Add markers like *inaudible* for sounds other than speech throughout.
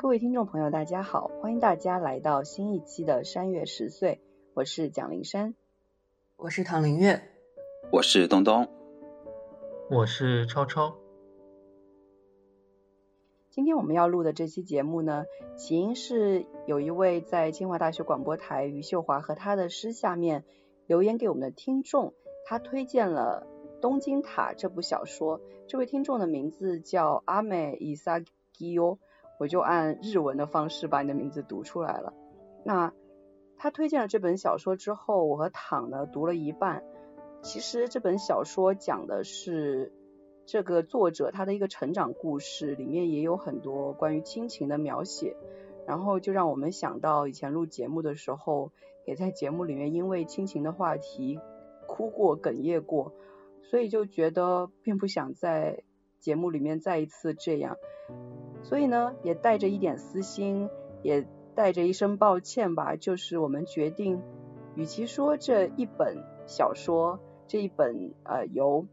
各位听众朋友，大家好，欢迎大家来到新一期的山月十岁，我是蒋灵山。我是唐林月，我是东东，我是超超。今天我们要录的这期节目呢，起因是有一位在清华大学广播台余秀华和他的诗下面留言给我们的听众，他推荐了《东京塔》这部小说。这位听众的名字叫阿美伊萨基欧，我就按日文的方式把你的名字读出来了。那他推荐了这本小说之后，我和躺呢读了一半。其实这本小说讲的是这个作者他的一个成长故事，里面也有很多关于亲情的描写，然后就让我们想到以前录节目的时候，也在节目里面因为亲情的话题哭过、哽咽过，所以就觉得并不想再节目里面再一次这样，所以呢，也带着一点私心，也带着一声抱歉吧，就是我们决定，与其说这一本小说，这一本呃由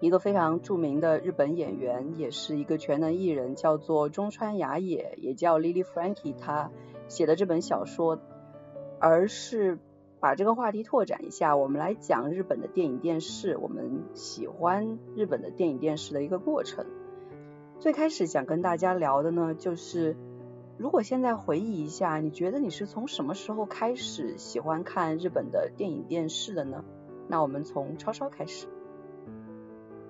一个非常著名的日本演员，也是一个全能艺人，叫做中川雅也，也叫 Lily Frankie，他写的这本小说，而是把这个话题拓展一下，我们来讲日本的电影电视，我们喜欢日本的电影电视的一个过程。最开始想跟大家聊的呢，就是如果现在回忆一下，你觉得你是从什么时候开始喜欢看日本的电影电视的呢？那我们从超超开始。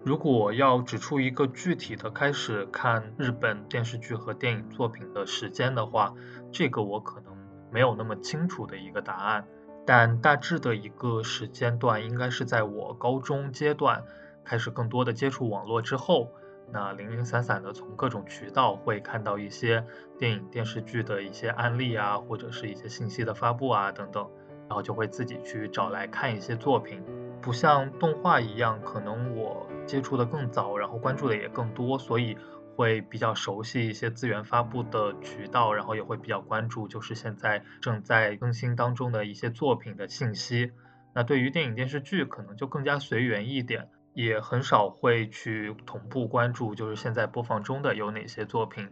如果要指出一个具体的开始看日本电视剧和电影作品的时间的话，这个我可能没有那么清楚的一个答案，但大致的一个时间段应该是在我高中阶段开始更多的接触网络之后，那零零散散的从各种渠道会看到一些电影电视剧的一些案例啊，或者是一些信息的发布啊等等，然后就会自己去找来看一些作品。不像动画一样，可能我接触的更早，然后关注的也更多，所以会比较熟悉一些资源发布的渠道，然后也会比较关注就是现在正在更新当中的一些作品的信息。那对于电影电视剧，可能就更加随缘一点，也很少会去同步关注，就是现在播放中的有哪些作品，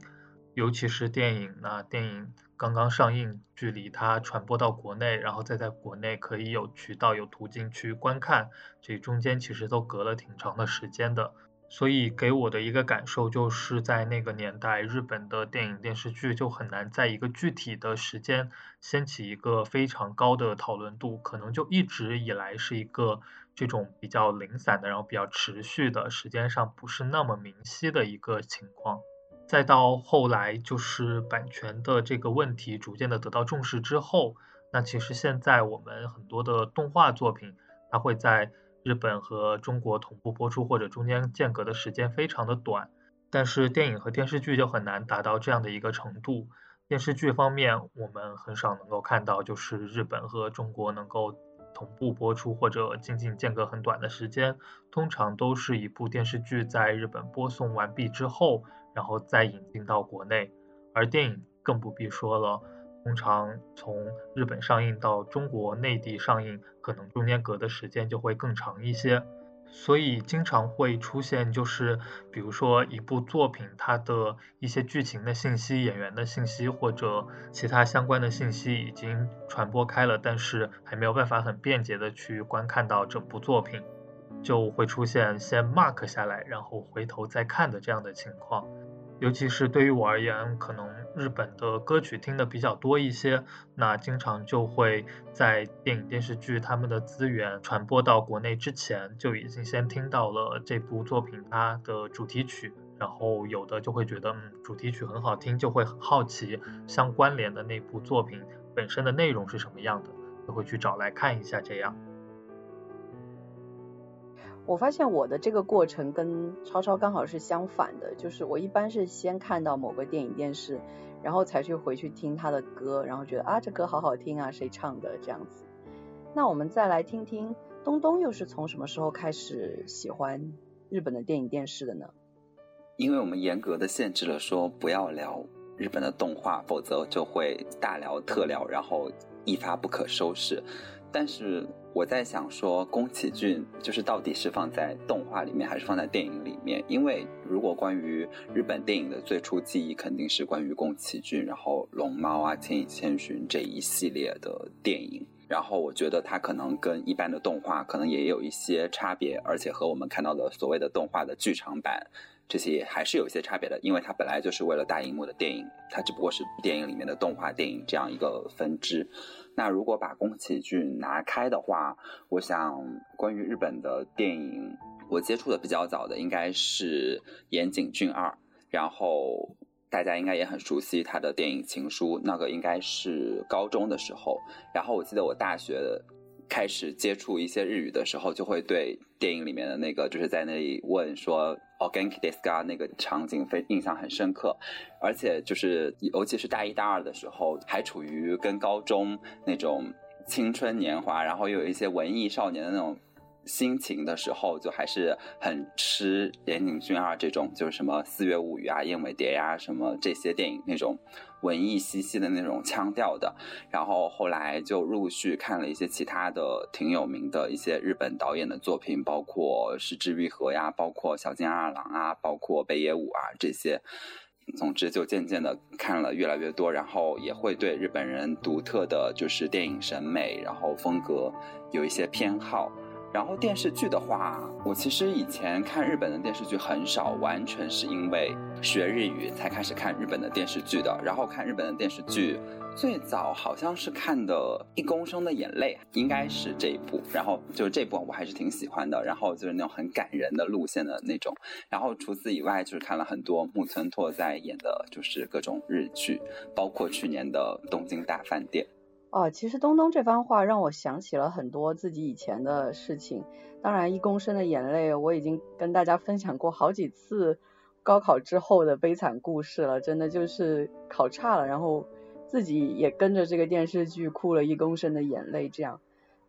尤其是电影，那电影。刚刚上映，距离它传播到国内，然后再在国内可以有渠道、有途径去观看，这中间其实都隔了挺长的时间的。所以给我的一个感受就是在那个年代，日本的电影电视剧就很难在一个具体的时间掀起一个非常高的讨论度，可能就一直以来是一个这种比较零散的，然后比较持续的，时间上不是那么明晰的一个情况。再到后来，就是版权的这个问题逐渐的得到重视之后，那其实现在我们很多的动画作品，它会在日本和中国同步播出，或者中间间隔的时间非常的短。但是电影和电视剧就很难达到这样的一个程度。电视剧方面，我们很少能够看到，就是日本和中国能够同步播出，或者仅仅间隔很短的时间，通常都是一部电视剧在日本播送完毕之后。然后再引进到国内，而电影更不必说了，通常从日本上映到中国内地上映，可能中间隔的时间就会更长一些，所以经常会出现就是，比如说一部作品它的一些剧情的信息、演员的信息或者其他相关的信息已经传播开了，但是还没有办法很便捷的去观看到整部作品。就会出现先 mark 下来，然后回头再看的这样的情况。尤其是对于我而言，可能日本的歌曲听的比较多一些，那经常就会在电影电视剧他们的资源传播到国内之前，就已经先听到了这部作品它的主题曲，然后有的就会觉得嗯主题曲很好听，就会很好奇相关联的那部作品本身的内容是什么样的，就会去找来看一下这样。我发现我的这个过程跟超超刚好是相反的，就是我一般是先看到某个电影电视，然后才去回去听他的歌，然后觉得啊这歌好好听啊，谁唱的这样子。那我们再来听听东东又是从什么时候开始喜欢日本的电影电视的呢？因为我们严格的限制了说不要聊日本的动画，否则就会大聊特聊，然后一发不可收拾。但是我在想说，宫崎骏就是到底是放在动画里面，还是放在电影里面？因为如果关于日本电影的最初记忆，肯定是关于宫崎骏，然后龙猫啊、千与千寻这一系列的电影。然后我觉得它可能跟一般的动画可能也有一些差别，而且和我们看到的所谓的动画的剧场版这些还是有一些差别的，因为它本来就是为了大荧幕的电影，它只不过是电影里面的动画电影这样一个分支。那如果把宫崎骏拿开的话，我想关于日本的电影，我接触的比较早的应该是岩井俊二，然后大家应该也很熟悉他的电影《情书》，那个应该是高中的时候。然后我记得我大学开始接触一些日语的时候，就会对电影里面的那个就是在那里问说。Organic d i s c a 那个场景非印象很深刻，而且就是尤其是大一大二的时候，还处于跟高中那种青春年华，然后又有一些文艺少年的那种心情的时候，就还是很吃岩井俊二这种，就是什么《四月物语》啊、《燕尾蝶》呀什么这些电影那种。文艺兮兮的那种腔调的，然后后来就陆续看了一些其他的挺有名的一些日本导演的作品，包括石之愈合呀，包括小津安二郎啊，包括北野武啊这些。总之就渐渐的看了越来越多，然后也会对日本人独特的就是电影审美，然后风格有一些偏好。然后电视剧的话，我其实以前看日本的电视剧很少，完全是因为学日语才开始看日本的电视剧的。然后看日本的电视剧，最早好像是看的《一公升的眼泪》，应该是这一部。然后就是这部我还是挺喜欢的。然后就是那种很感人的路线的那种。然后除此以外，就是看了很多木村拓哉演的，就是各种日剧，包括去年的《东京大饭店》。哦，其实东东这番话让我想起了很多自己以前的事情。当然，一公升的眼泪，我已经跟大家分享过好几次高考之后的悲惨故事了。真的就是考差了，然后自己也跟着这个电视剧哭了一公升的眼泪这样。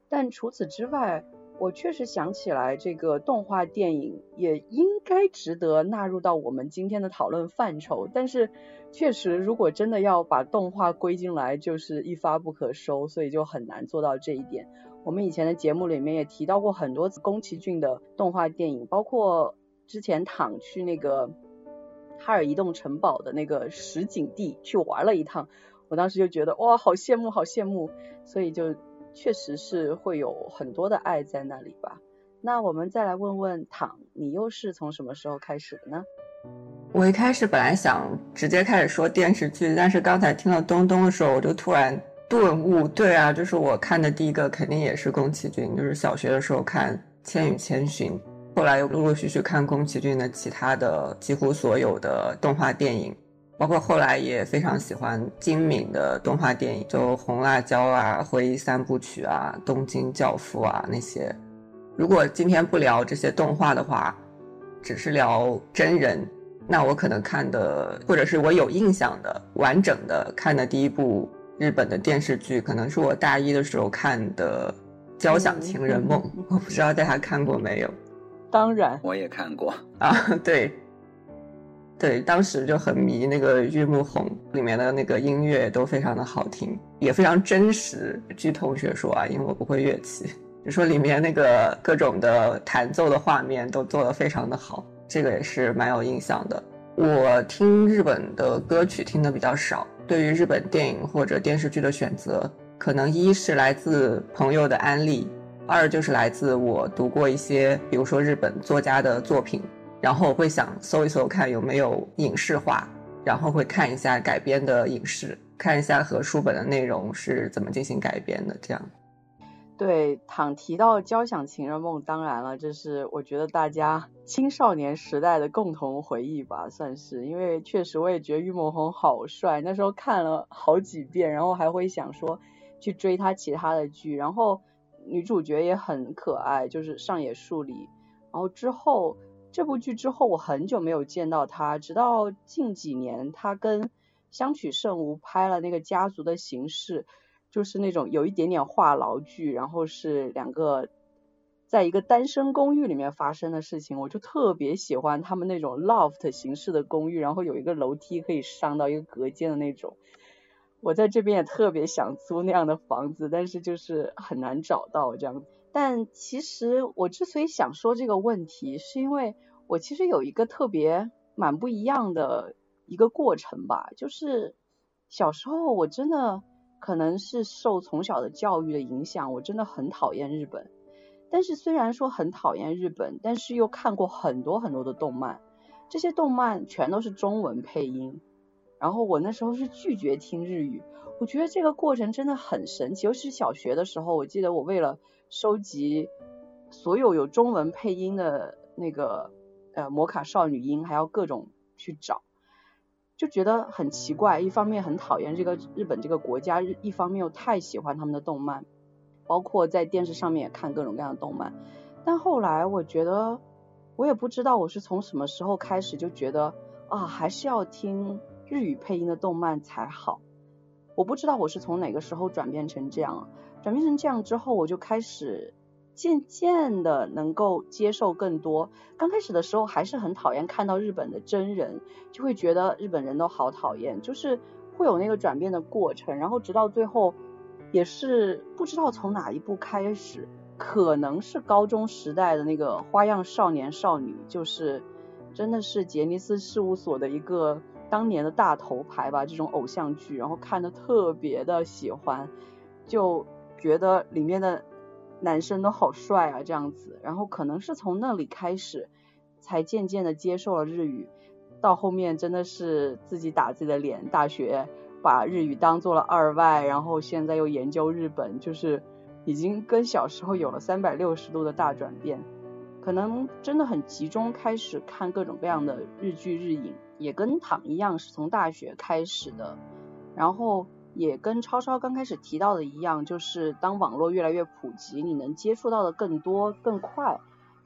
但除此之外，我确实想起来，这个动画电影也应该值得纳入到我们今天的讨论范畴。但是。确实，如果真的要把动画归进来，就是一发不可收，所以就很难做到这一点。我们以前的节目里面也提到过很多宫崎骏的动画电影，包括之前躺去那个哈尔移动城堡的那个实景地去玩了一趟，我当时就觉得哇，好羡慕，好羡慕。所以就确实是会有很多的爱在那里吧。那我们再来问问躺，你又是从什么时候开始的呢？我一开始本来想直接开始说电视剧，但是刚才听到东东的时候，我就突然顿悟，对啊，就是我看的第一个肯定也是宫崎骏，就是小学的时候看《千与千寻》，后来又陆陆续续看宫崎骏的其他的几乎所有的动画电影，包括后来也非常喜欢金敏的动画电影，就《红辣椒》啊、《回忆三部曲》啊、《东京教父》啊那些。如果今天不聊这些动画的话，只是聊真人。那我可能看的，或者是我有印象的完整的看的第一部日本的电视剧，可能是我大一的时候看的《交响情人梦》，我不知道大家看过没有？当然，我也看过啊。对，对，当时就很迷那个玉木宏里面的那个音乐都非常的好听，也非常真实。据同学说啊，因为我不会乐器，就说里面那个各种的弹奏的画面都做得非常的好。这个也是蛮有印象的。我听日本的歌曲听的比较少，对于日本电影或者电视剧的选择，可能一是来自朋友的安利，二就是来自我读过一些，比如说日本作家的作品，然后我会想搜一搜看有没有影视化，然后会看一下改编的影视，看一下和书本的内容是怎么进行改编的，这样。对，躺提到《交响情人梦》，当然了，这是我觉得大家 *laughs* 青少年时代的共同回忆吧，算是。因为确实我也觉得玉木宏好帅，那时候看了好几遍，然后还会想说去追他其他的剧。然后女主角也很可爱，就是上野树里，然后之后这部剧之后，我很久没有见到他，直到近几年，他跟香取慎吾拍了那个《家族的形式》，就是那种有一点点话痨剧，然后是两个在一个单身公寓里面发生的事情，我就特别喜欢他们那种 loft 形式的公寓，然后有一个楼梯可以上到一个隔间的那种。我在这边也特别想租那样的房子，但是就是很难找到这样子。但其实我之所以想说这个问题，是因为我其实有一个特别蛮不一样的。一个过程吧，就是小时候我真的可能是受从小的教育的影响，我真的很讨厌日本。但是虽然说很讨厌日本，但是又看过很多很多的动漫，这些动漫全都是中文配音。然后我那时候是拒绝听日语，我觉得这个过程真的很神奇。尤其是小学的时候，我记得我为了收集所有有中文配音的那个呃摩卡少女音，还要各种去找。就觉得很奇怪，一方面很讨厌这个日本这个国家，一方面又太喜欢他们的动漫，包括在电视上面也看各种各样的动漫。但后来我觉得，我也不知道我是从什么时候开始就觉得啊，还是要听日语配音的动漫才好。我不知道我是从哪个时候转变成这样，转变成这样之后，我就开始。渐渐的能够接受更多，刚开始的时候还是很讨厌看到日本的真人，就会觉得日本人都好讨厌，就是会有那个转变的过程，然后直到最后，也是不知道从哪一部开始，可能是高中时代的那个花样少年少女，就是真的是杰尼斯事务所的一个当年的大头牌吧，这种偶像剧，然后看的特别的喜欢，就觉得里面的。男生都好帅啊，这样子，然后可能是从那里开始，才渐渐的接受了日语，到后面真的是自己打自己的脸，大学把日语当做了二外，然后现在又研究日本，就是已经跟小时候有了三百六十度的大转变，可能真的很集中开始看各种各样的日剧日影，也跟躺一样是从大学开始的，然后。也跟超超刚开始提到的一样，就是当网络越来越普及，你能接触到的更多、更快，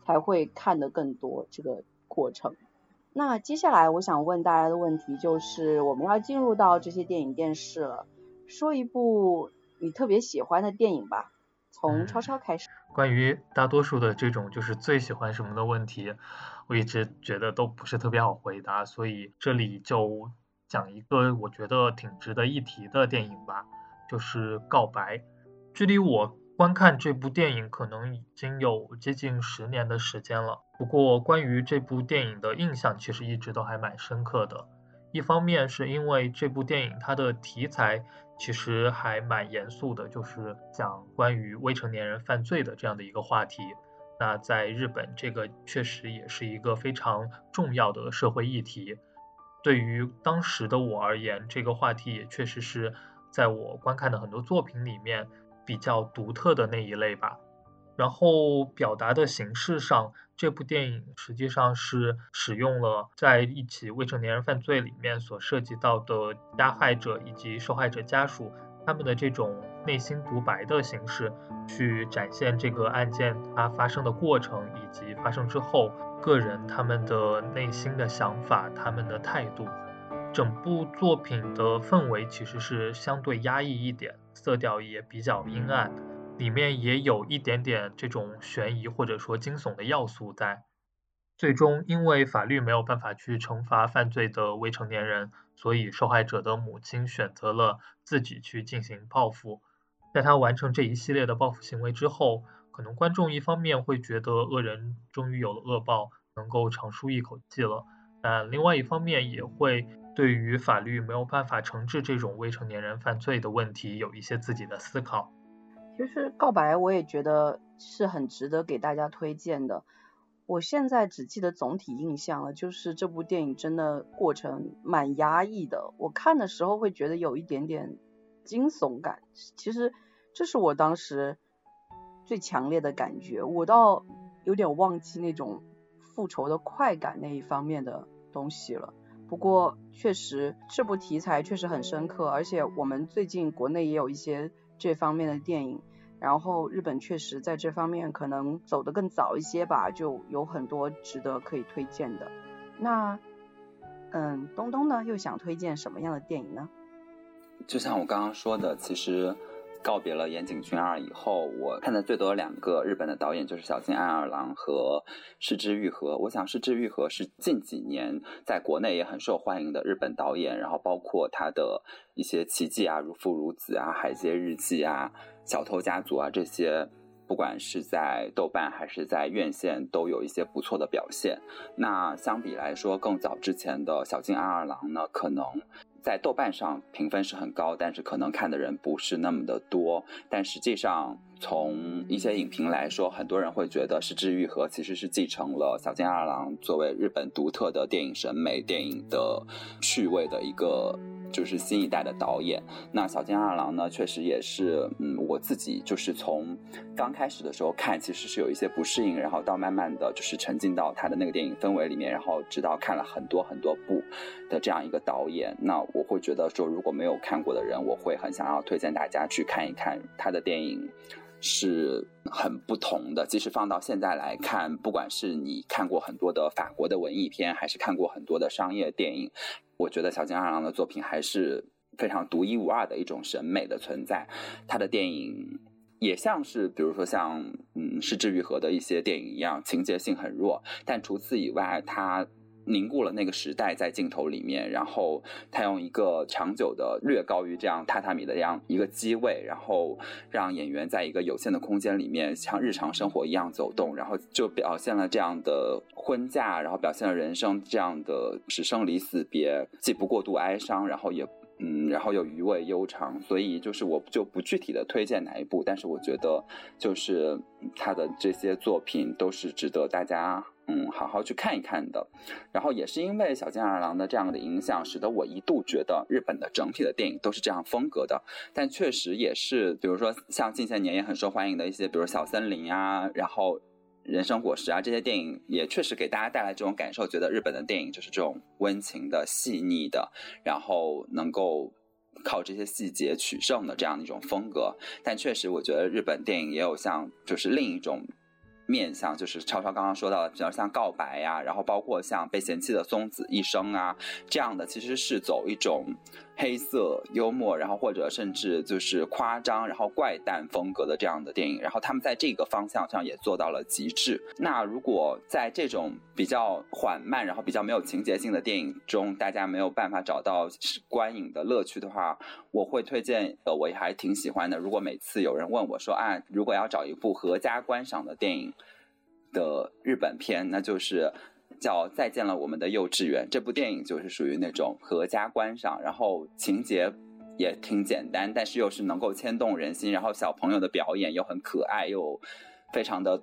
才会看的更多这个过程。那接下来我想问大家的问题就是，我们要进入到这些电影电视了，说一部你特别喜欢的电影吧，从超超开始。关于大多数的这种就是最喜欢什么的问题，我一直觉得都不是特别好回答，所以这里就。讲一个我觉得挺值得一提的电影吧，就是《告白》。距离我观看这部电影可能已经有接近十年的时间了。不过，关于这部电影的印象其实一直都还蛮深刻的。一方面是因为这部电影它的题材其实还蛮严肃的，就是讲关于未成年人犯罪的这样的一个话题。那在日本，这个确实也是一个非常重要的社会议题。对于当时的我而言，这个话题也确实是在我观看的很多作品里面比较独特的那一类吧。然后表达的形式上，这部电影实际上是使用了在一起未成年人犯罪里面所涉及到的加害者以及受害者家属他们的这种内心独白的形式，去展现这个案件它发生的过程以及发生之后。个人他们的内心的想法，他们的态度，整部作品的氛围其实是相对压抑一点，色调也比较阴暗，里面也有一点点这种悬疑或者说惊悚的要素在。最终，因为法律没有办法去惩罚犯罪的未成年人，所以受害者的母亲选择了自己去进行报复。在他完成这一系列的报复行为之后。可能观众一方面会觉得恶人终于有了恶报，能够长舒一口气了，但另外一方面也会对于法律没有办法惩治这种未成年人犯罪的问题有一些自己的思考。其实告白我也觉得是很值得给大家推荐的。我现在只记得总体印象了，就是这部电影真的过程蛮压抑的。我看的时候会觉得有一点点惊悚感。其实这是我当时。最强烈的感觉，我倒有点忘记那种复仇的快感那一方面的东西了。不过确实这部题材确实很深刻，而且我们最近国内也有一些这方面的电影。然后日本确实在这方面可能走得更早一些吧，就有很多值得可以推荐的。那，嗯，东东呢又想推荐什么样的电影呢？就像我刚刚说的，其实。告别了岩井俊二以后，我看的最多两个日本的导演就是小津安二郎和失之愈合。我想失之愈合是近几年在国内也很受欢迎的日本导演，然后包括他的一些奇迹啊，如父如子啊，海街日记啊，小偷家族啊这些，不管是在豆瓣还是在院线都有一些不错的表现。那相比来说，更早之前的小津安二郎呢，可能。在豆瓣上评分是很高，但是可能看的人不是那么的多。但实际上，从一些影评来说，很多人会觉得是治愈和其实是继承了小津二郎作为日本独特的电影审美、电影的趣味的一个。就是新一代的导演，那小津二郎呢，确实也是，嗯，我自己就是从刚开始的时候看，其实是有一些不适应，然后到慢慢的就是沉浸到他的那个电影氛围里面，然后直到看了很多很多部的这样一个导演，那我会觉得说，如果没有看过的人，我会很想要推荐大家去看一看他的电影，是很不同的。即使放到现在来看，不管是你看过很多的法国的文艺片，还是看过很多的商业电影。我觉得小津二郎的作品还是非常独一无二的一种审美的存在。他的电影也像是，比如说像嗯失之愈合的一些电影一样，情节性很弱，但除此以外，他。凝固了那个时代在镜头里面，然后他用一个长久的略高于这样榻榻米的这样一个机位，然后让演员在一个有限的空间里面像日常生活一样走动，然后就表现了这样的婚嫁，然后表现了人生这样的是生离死别，既不过度哀伤，然后也嗯，然后又余味悠长。所以就是我就不具体的推荐哪一部，但是我觉得就是他的这些作品都是值得大家。嗯，好好去看一看的。然后也是因为小津二郎的这样的影响，使得我一度觉得日本的整体的电影都是这样风格的。但确实也是，比如说像近些年也很受欢迎的一些，比如小森林啊，然后人生果实啊这些电影，也确实给大家带来这种感受，觉得日本的电影就是这种温情的、细腻的，然后能够靠这些细节取胜的这样的一种风格。但确实，我觉得日本电影也有像就是另一种。面向就是超超刚刚说到的，比较像告白呀，然后包括像被嫌弃的松子一生啊这样的，其实是走一种。黑色幽默，然后或者甚至就是夸张，然后怪诞风格的这样的电影，然后他们在这个方向上也做到了极致。那如果在这种比较缓慢，然后比较没有情节性的电影中，大家没有办法找到观影的乐趣的话，我会推荐呃，我也还挺喜欢的。如果每次有人问我说啊，如果要找一部合家观赏的电影的日本片，那就是。叫《再见了，我们的幼稚园》这部电影就是属于那种合家观赏，然后情节也挺简单，但是又是能够牵动人心，然后小朋友的表演又很可爱，又非常的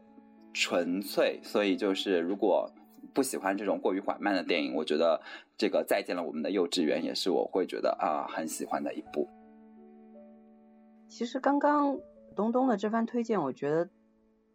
纯粹，所以就是如果不喜欢这种过于缓慢的电影，我觉得这个《再见了，我们的幼稚园》也是我会觉得啊很喜欢的一部。其实刚刚东东的这番推荐，我觉得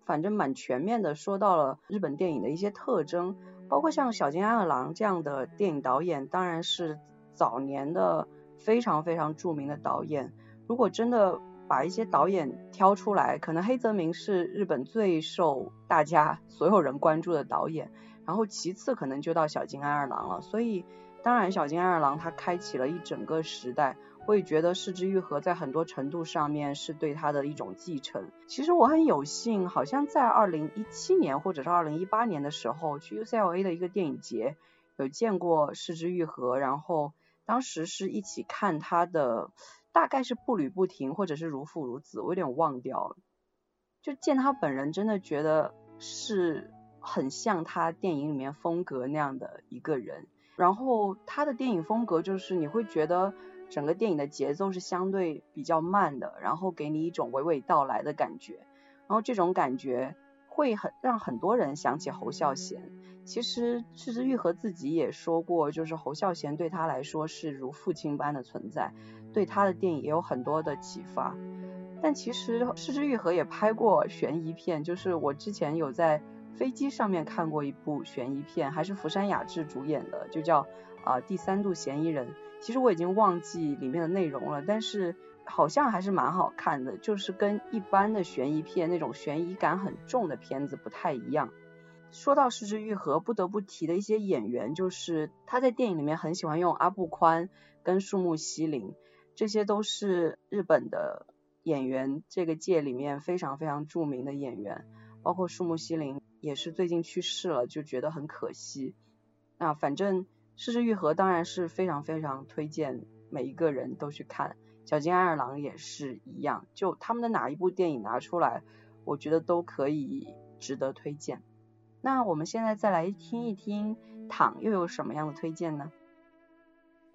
反正蛮全面的，说到了日本电影的一些特征。包括像小津安二郎这样的电影导演，当然是早年的非常非常著名的导演。如果真的把一些导演挑出来，可能黑泽明是日本最受大家所有人关注的导演，然后其次可能就到小津安二郎了。所以，当然小津安二郎他开启了一整个时代。会觉得《失之愈合》在很多程度上面是对他的一种继承。其实我很有幸，好像在二零一七年或者是二零一八年的时候，去 UCLA 的一个电影节有见过《失之愈合》，然后当时是一起看他的，大概是步履不停或者是如父如子，我有点忘掉了。就见他本人，真的觉得是很像他电影里面风格那样的一个人。然后他的电影风格就是你会觉得。整个电影的节奏是相对比较慢的，然后给你一种娓娓道来的感觉，然后这种感觉会很让很多人想起侯孝贤。其实柿之愈合自己也说过，就是侯孝贤对他来说是如父亲般的存在，对他的电影也有很多的启发。但其实柿之愈合也拍过悬疑片，就是我之前有在飞机上面看过一部悬疑片，还是福山雅治主演的，就叫啊第三度嫌疑人。其实我已经忘记里面的内容了，但是好像还是蛮好看的，就是跟一般的悬疑片那种悬疑感很重的片子不太一样。说到失之愈合，不得不提的一些演员，就是他在电影里面很喜欢用阿部宽跟树木希林，这些都是日本的演员这个界里面非常非常著名的演员，包括树木希林也是最近去世了，就觉得很可惜。那反正失之愈合当然是非常非常推荐每一个人都去看。小津安二郎也是一样，就他们的哪一部电影拿出来，我觉得都可以值得推荐。那我们现在再来听一听躺又有什么样的推荐呢？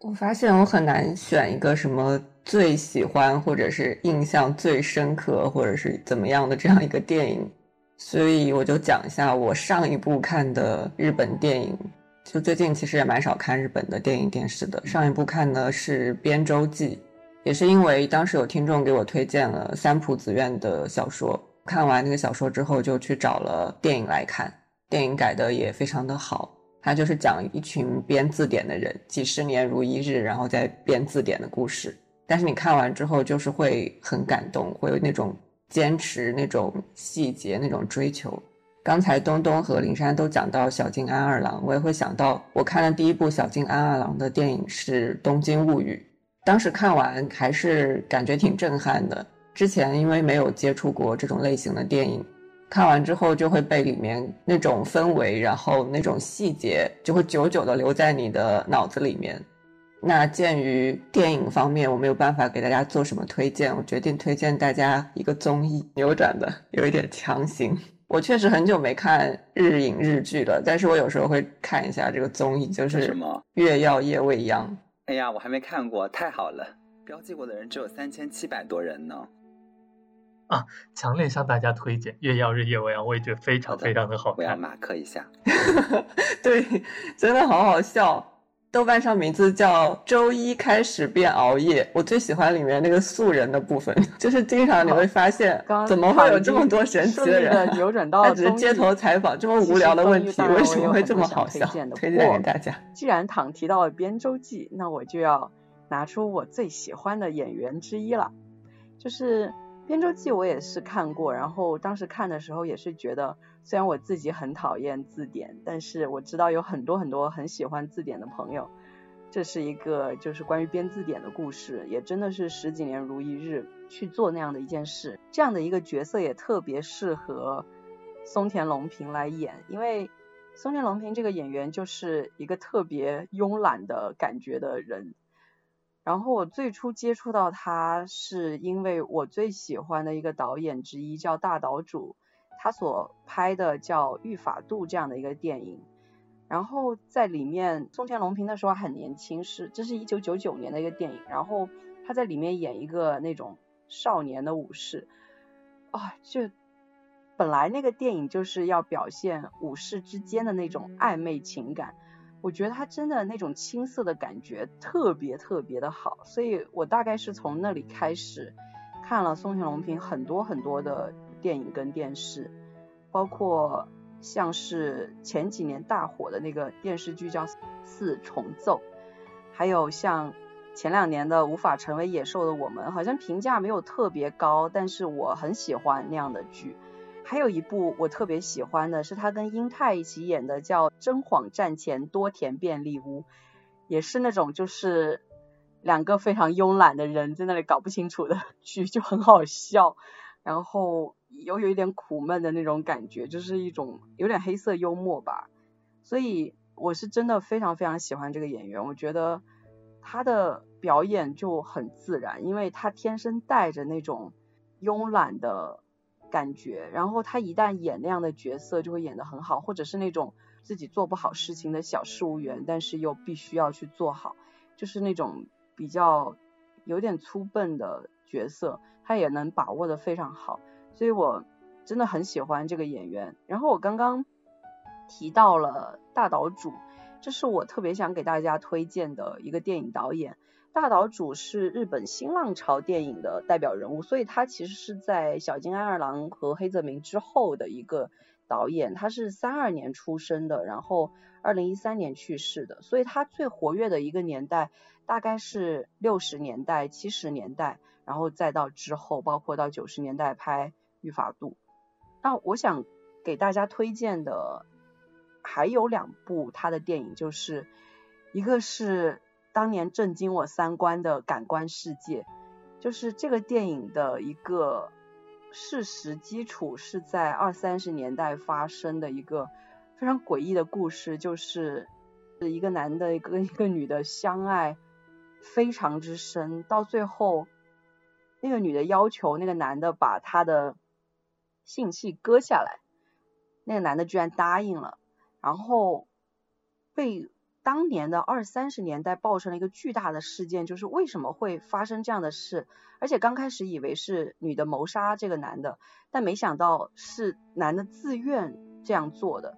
我发现我很难选一个什么最喜欢或者是印象最深刻或者是怎么样的这样一个电影，所以我就讲一下我上一部看的日本电影。就最近其实也蛮少看日本的电影电视的，上一部看的是《编舟记》。也是因为当时有听众给我推荐了三浦子苑的小说，看完那个小说之后，就去找了电影来看。电影改的也非常的好，它就是讲一群编字典的人，几十年如一日，然后再编字典的故事。但是你看完之后，就是会很感动，会有那种坚持、那种细节、那种追求。刚才东东和林珊都讲到小津安二郎，我也会想到我看的第一部小津安二郎的电影是《东京物语》。当时看完还是感觉挺震撼的。之前因为没有接触过这种类型的电影，看完之后就会被里面那种氛围，然后那种细节就会久久的留在你的脑子里面。那鉴于电影方面我没有办法给大家做什么推荐，我决定推荐大家一个综艺，扭转的有一点强行。我确实很久没看日影日剧了，但是我有时候会看一下这个综艺，就是什么《月曜夜未央》。哎呀，我还没看过，太好了！标记过的人只有三千七百多人呢。啊，强烈向大家推荐《月曜日夜未央》，我也觉得非常非常的好看。我要马克一下。*laughs* 对，真的好好笑。豆瓣上名字叫“周一开始变熬夜”，我最喜欢里面那个素人的部分，就是经常你会发现，怎么会有这么多神奇的人？扭转 *laughs* 到他只是街头采访，这么无聊的问题，为什么会这么好笑？推荐给大家。既然躺提到了《编周记》，那我就要拿出我最喜欢的演员之一了，就是《编周记》，我也是看过，然后当时看的时候也是觉得。虽然我自己很讨厌字典，但是我知道有很多很多很喜欢字典的朋友。这是一个就是关于编字典的故事，也真的是十几年如一日去做那样的一件事。这样的一个角色也特别适合松田龙平来演，因为松田龙平这个演员就是一个特别慵懒的感觉的人。然后我最初接触到他是因为我最喜欢的一个导演之一叫大岛主。他所拍的叫《御法度》这样的一个电影，然后在里面，松田龙平的时候很年轻，是这是一九九九年的一个电影，然后他在里面演一个那种少年的武士，啊，就本来那个电影就是要表现武士之间的那种暧昧情感，我觉得他真的那种青涩的感觉特别特别的好，所以我大概是从那里开始看了松田龙平很多很多的。电影跟电视，包括像是前几年大火的那个电视剧叫《四重奏》，还有像前两年的《无法成为野兽的我们》，好像评价没有特别高，但是我很喜欢那样的剧。还有一部我特别喜欢的是他跟英泰一起演的叫《真谎战前多田便利屋》，也是那种就是两个非常慵懒的人在那里搞不清楚的剧，就很好笑，然后。有有一点苦闷的那种感觉，就是一种有点黑色幽默吧。所以我是真的非常非常喜欢这个演员，我觉得他的表演就很自然，因为他天生带着那种慵懒的感觉，然后他一旦演那样的角色就会演得很好，或者是那种自己做不好事情的小事务员，但是又必须要去做好，就是那种比较有点粗笨的角色，他也能把握得非常好。所以我真的很喜欢这个演员。然后我刚刚提到了大岛主，这是我特别想给大家推荐的一个电影导演。大岛主是日本新浪潮电影的代表人物，所以他其实是在小津安二郎和黑泽明之后的一个导演。他是三二年出生的，然后二零一三年去世的，所以他最活跃的一个年代大概是六十年代、七十年代。然后再到之后，包括到九十年代拍《御法度》。那我想给大家推荐的还有两部他的电影，就是一个是当年震惊我三观的《感官世界》，就是这个电影的一个事实基础是在二三十年代发生的一个非常诡异的故事，就是一个男的跟一个女的相爱非常之深，到最后那个女的要求那个男的把他的性器割下来，那个男的居然答应了，然后被当年的二三十年代爆成了一个巨大的事件，就是为什么会发生这样的事？而且刚开始以为是女的谋杀这个男的，但没想到是男的自愿这样做的，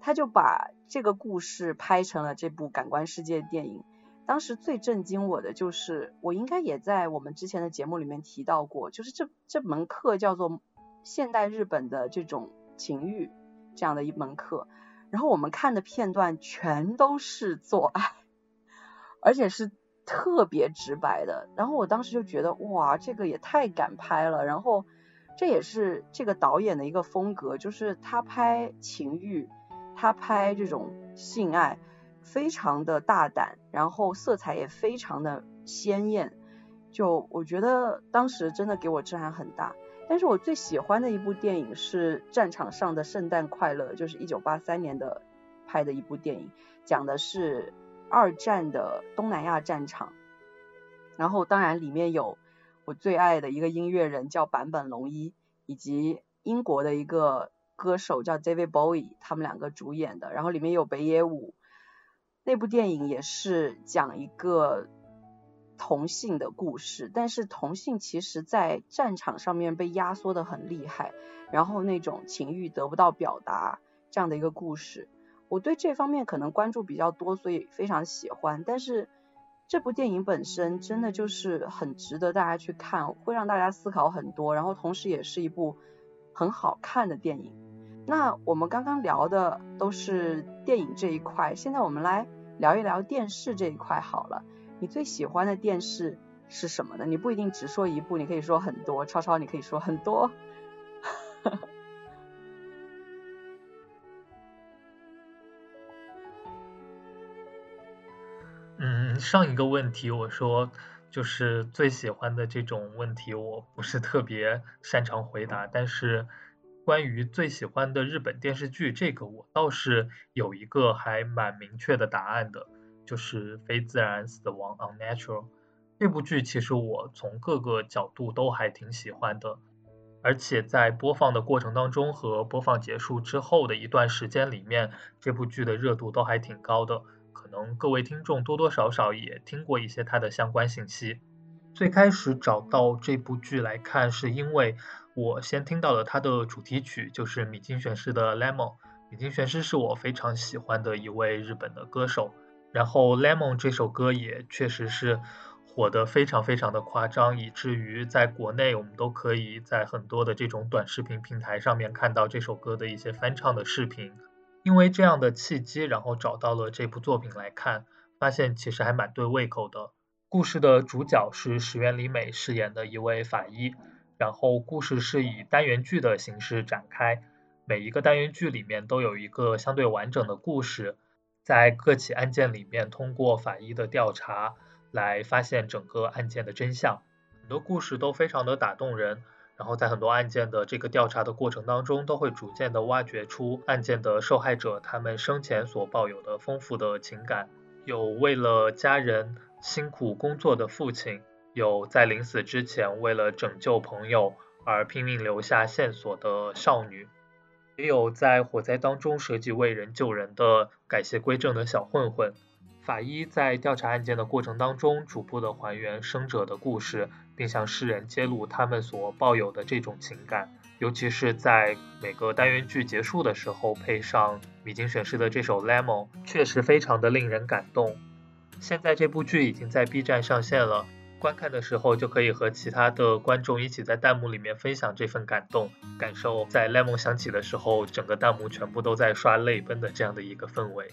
他就把这个故事拍成了这部《感官世界》电影。当时最震惊我的就是，我应该也在我们之前的节目里面提到过，就是这这门课叫做。现代日本的这种情欲这样的一门课，然后我们看的片段全都是做爱，*laughs* 而且是特别直白的。然后我当时就觉得，哇，这个也太敢拍了。然后这也是这个导演的一个风格，就是他拍情欲，他拍这种性爱，非常的大胆，然后色彩也非常的鲜艳。就我觉得当时真的给我震撼很大。但是我最喜欢的一部电影是《战场上的圣诞快乐》，就是一九八三年的拍的一部电影，讲的是二战的东南亚战场。然后当然里面有我最爱的一个音乐人叫坂本龙一，以及英国的一个歌手叫 David Bowie，他们两个主演的。然后里面有北野武。那部电影也是讲一个。同性的故事，但是同性其实在战场上面被压缩的很厉害，然后那种情欲得不到表达这样的一个故事，我对这方面可能关注比较多，所以非常喜欢。但是这部电影本身真的就是很值得大家去看，会让大家思考很多，然后同时也是一部很好看的电影。那我们刚刚聊的都是电影这一块，现在我们来聊一聊电视这一块好了。你最喜欢的电视是什么呢？你不一定只说一部，你可以说很多。超超，你可以说很多。*laughs* 嗯，上一个问题我说就是最喜欢的这种问题，我不是特别擅长回答。但是关于最喜欢的日本电视剧，这个我倒是有一个还蛮明确的答案的。就是非自然死亡 （unnatural） 这部剧，其实我从各个角度都还挺喜欢的，而且在播放的过程当中和播放结束之后的一段时间里面，这部剧的热度都还挺高的。可能各位听众多多少少也听过一些它的相关信息。最开始找到这部剧来看，是因为我先听到了它的主题曲，就是米津玄师的《Lemon》。米津玄师是我非常喜欢的一位日本的歌手。然后《Lemon》这首歌也确实是火得非常非常的夸张，以至于在国内我们都可以在很多的这种短视频平台上面看到这首歌的一些翻唱的视频。因为这样的契机，然后找到了这部作品来看，发现其实还蛮对胃口的。故事的主角是石原里美饰演的一位法医，然后故事是以单元剧的形式展开，每一个单元剧里面都有一个相对完整的故事。在各起案件里面，通过法医的调查来发现整个案件的真相，很多故事都非常的打动人。然后在很多案件的这个调查的过程当中，都会逐渐的挖掘出案件的受害者他们生前所抱有的丰富的情感，有为了家人辛苦工作的父亲，有在临死之前为了拯救朋友而拼命留下线索的少女。也有在火灾当中舍己为人救人的改邪归正的小混混。法医在调查案件的过程当中，逐步的还原生者的故事，并向世人揭露他们所抱有的这种情感。尤其是在每个单元剧结束的时候，配上米津玄师的这首《Lemon》，确实非常的令人感动。现在这部剧已经在 B 站上线了。观看的时候就可以和其他的观众一起在弹幕里面分享这份感动，感受在 Lemon 响起的时候，整个弹幕全部都在刷泪奔的这样的一个氛围。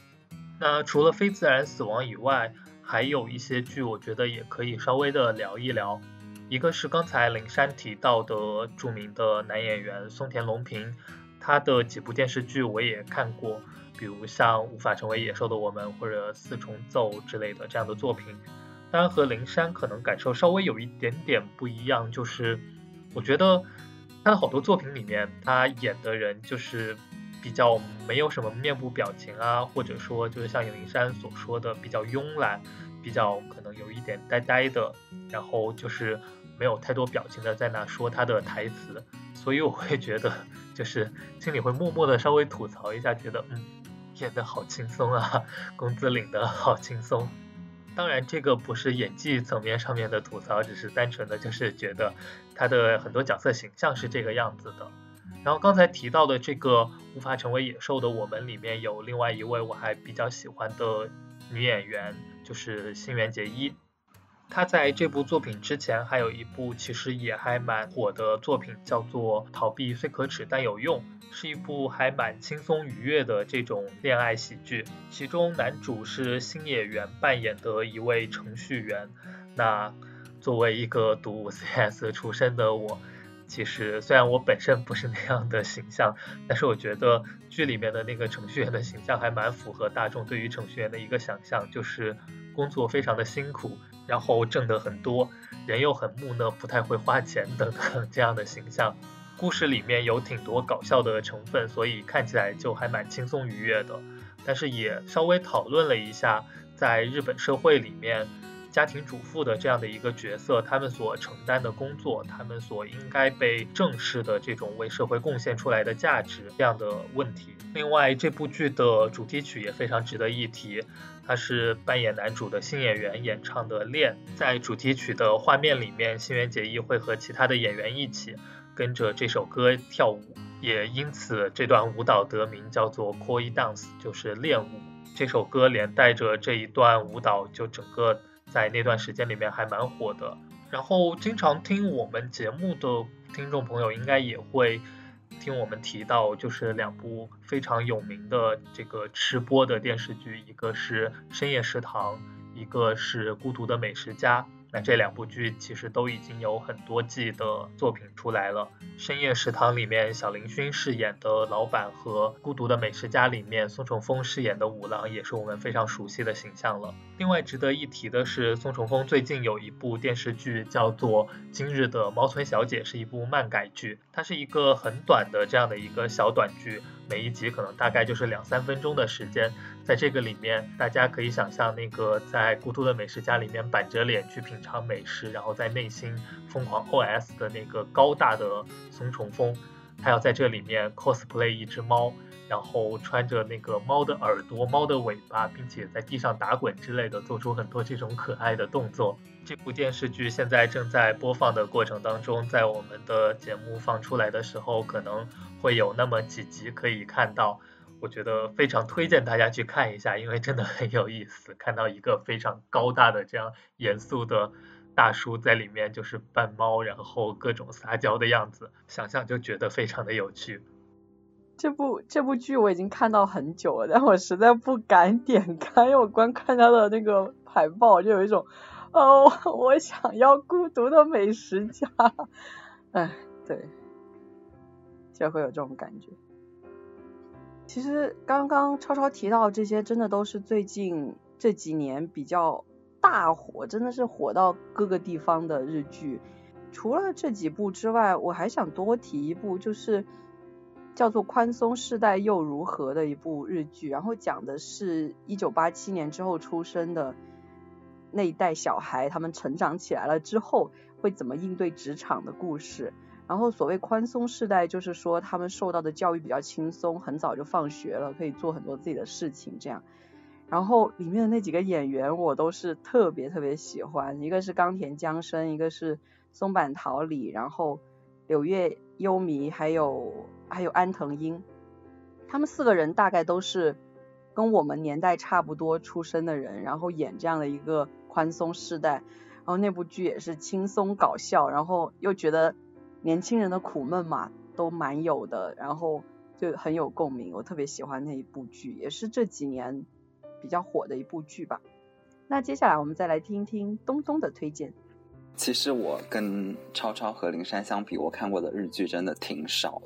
那除了非自然死亡以外，还有一些剧我觉得也可以稍微的聊一聊。一个是刚才灵山提到的著名的男演员松田龙平，他的几部电视剧我也看过，比如像《无法成为野兽的我们》或者《四重奏》之类的这样的作品。当然和灵山可能感受稍微有一点点不一样，就是我觉得他的好多作品里面，他演的人就是比较没有什么面部表情啊，或者说就是像灵山所说的比较慵懒，比较可能有一点呆呆的，然后就是没有太多表情的在那说他的台词，所以我会觉得就是心里会默默的稍微吐槽一下，觉得嗯演的好轻松啊，工资领的好轻松。当然，这个不是演技层面上面的吐槽，只是单纯的就是觉得他的很多角色形象是这个样子的。然后刚才提到的这个无法成为野兽的我们里面有另外一位我还比较喜欢的女演员，就是新垣结衣。他在这部作品之前还有一部其实也还蛮火的作品，叫做《逃避虽可耻但有用》。是一部还蛮轻松愉悦的这种恋爱喜剧，其中男主是新演员扮演的一位程序员。那作为一个读 *laughs* CS 出身的我，其实虽然我本身不是那样的形象，但是我觉得剧里面的那个程序员的形象还蛮符合大众对于程序员的一个想象，就是工作非常的辛苦，然后挣得很多，人又很木讷，不太会花钱等等 *laughs* 这样的形象。故事里面有挺多搞笑的成分，所以看起来就还蛮轻松愉悦的。但是也稍微讨论了一下，在日本社会里面，家庭主妇的这样的一个角色，他们所承担的工作，他们所应该被正视的这种为社会贡献出来的价值这样的问题。另外，这部剧的主题曲也非常值得一提，它是扮演男主的新演员演唱的《恋》。在主题曲的画面里面，新垣结衣会和其他的演员一起。跟着这首歌跳舞，也因此这段舞蹈得名叫做 Koi Dance，就是练舞。这首歌连带着这一段舞蹈，就整个在那段时间里面还蛮火的。然后经常听我们节目的听众朋友，应该也会听我们提到，就是两部非常有名的这个吃播的电视剧，一个是《深夜食堂》，一个是《孤独的美食家》。那这两部剧其实都已经有很多季的作品出来了。深夜食堂里面小林薰饰演的老板和孤独的美食家里面宋重峰饰演的五郎也是我们非常熟悉的形象了。另外值得一提的是，宋重峰最近有一部电视剧叫做《今日的猫村小姐》，是一部漫改剧，它是一个很短的这样的一个小短剧，每一集可能大概就是两三分钟的时间。在这个里面，大家可以想象那个在孤独的美食家里面板着脸去品尝美食，然后在内心疯狂 OS 的那个高大的松重峰，他要在这里面 cosplay 一只猫，然后穿着那个猫的耳朵、猫的尾巴，并且在地上打滚之类的，做出很多这种可爱的动作。这部电视剧现在正在播放的过程当中，在我们的节目放出来的时候，可能会有那么几集可以看到。我觉得非常推荐大家去看一下，因为真的很有意思。看到一个非常高大的这样严肃的大叔在里面就是扮猫，然后各种撒娇的样子，想想就觉得非常的有趣。这部这部剧我已经看到很久了，但我实在不敢点开，因为我光看它的那个海报就有一种，哦，我想要孤独的美食家。哎，对，就会有这种感觉。其实刚刚超超提到这些，真的都是最近这几年比较大火，真的是火到各个地方的日剧。除了这几部之外，我还想多提一部，就是叫做《宽松世代又如何》的一部日剧，然后讲的是一九八七年之后出生的那一代小孩，他们成长起来了之后会怎么应对职场的故事。然后所谓宽松世代，就是说他们受到的教育比较轻松，很早就放学了，可以做很多自己的事情这样。然后里面的那几个演员我都是特别特别喜欢，一个是冈田将生，一个是松坂桃李，然后柳月优弥，还有还有安藤英，他们四个人大概都是跟我们年代差不多出生的人，然后演这样的一个宽松世代，然后那部剧也是轻松搞笑，然后又觉得。年轻人的苦闷嘛，都蛮有的，然后就很有共鸣。我特别喜欢那一部剧，也是这几年比较火的一部剧吧。那接下来我们再来听听东东的推荐。其实我跟超超和灵山相比，我看过的日剧真的挺少。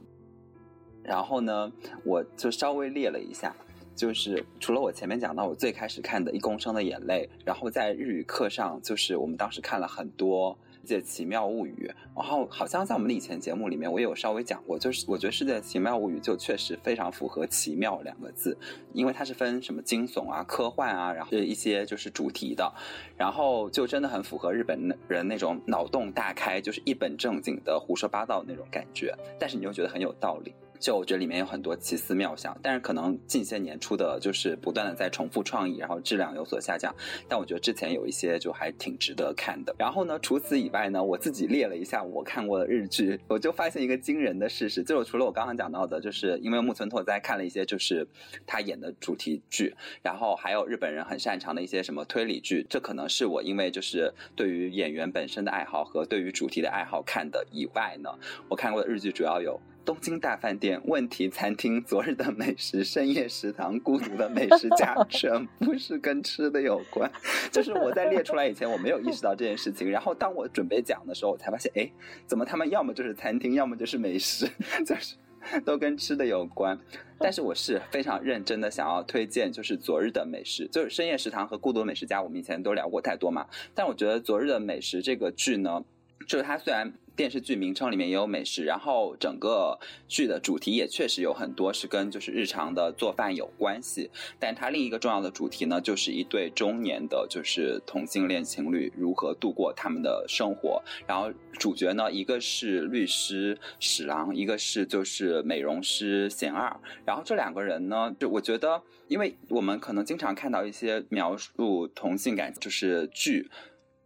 然后呢，我就稍微列了一下，就是除了我前面讲到我最开始看的《一公升的眼泪》，然后在日语课上，就是我们当时看了很多。世界奇妙物语，然后好像在我们的以前节目里面，我也有稍微讲过，就是我觉得世界奇妙物语就确实非常符合奇妙两个字，因为它是分什么惊悚啊、科幻啊，然后一些就是主题的，然后就真的很符合日本人那种脑洞大开，就是一本正经的胡说八道那种感觉，但是你又觉得很有道理。就我觉得里面有很多奇思妙想，但是可能近些年出的就是不断的在重复创意，然后质量有所下降。但我觉得之前有一些就还挺值得看的。然后呢，除此以外呢，我自己列了一下我看过的日剧，我就发现一个惊人的事实，就是除了我刚刚讲到的，就是因为木村拓哉看了一些就是他演的主题剧，然后还有日本人很擅长的一些什么推理剧，这可能是我因为就是对于演员本身的爱好和对于主题的爱好看的以外呢，我看过的日剧主要有。东京大饭店、问题餐厅、昨日的美食、深夜食堂、孤独的美食家，全部是跟吃的有关。*laughs* 就是我在列出来以前，我没有意识到这件事情。然后当我准备讲的时候，我才发现，哎，怎么他们要么就是餐厅，要么就是美食，*laughs* 就是都跟吃的有关。但是我是非常认真的想要推荐，就是昨日的美食，就是深夜食堂和孤独美食家。我们以前都聊过太多嘛。但我觉得昨日的美食这个剧呢，就是它虽然。电视剧名称里面也有美食，然后整个剧的主题也确实有很多是跟就是日常的做饭有关系。但它另一个重要的主题呢，就是一对中年的，就是同性恋情侣如何度过他们的生活。然后主角呢，一个是律师史郎，一个是就是美容师贤二。然后这两个人呢，就我觉得，因为我们可能经常看到一些描述同性感就是剧，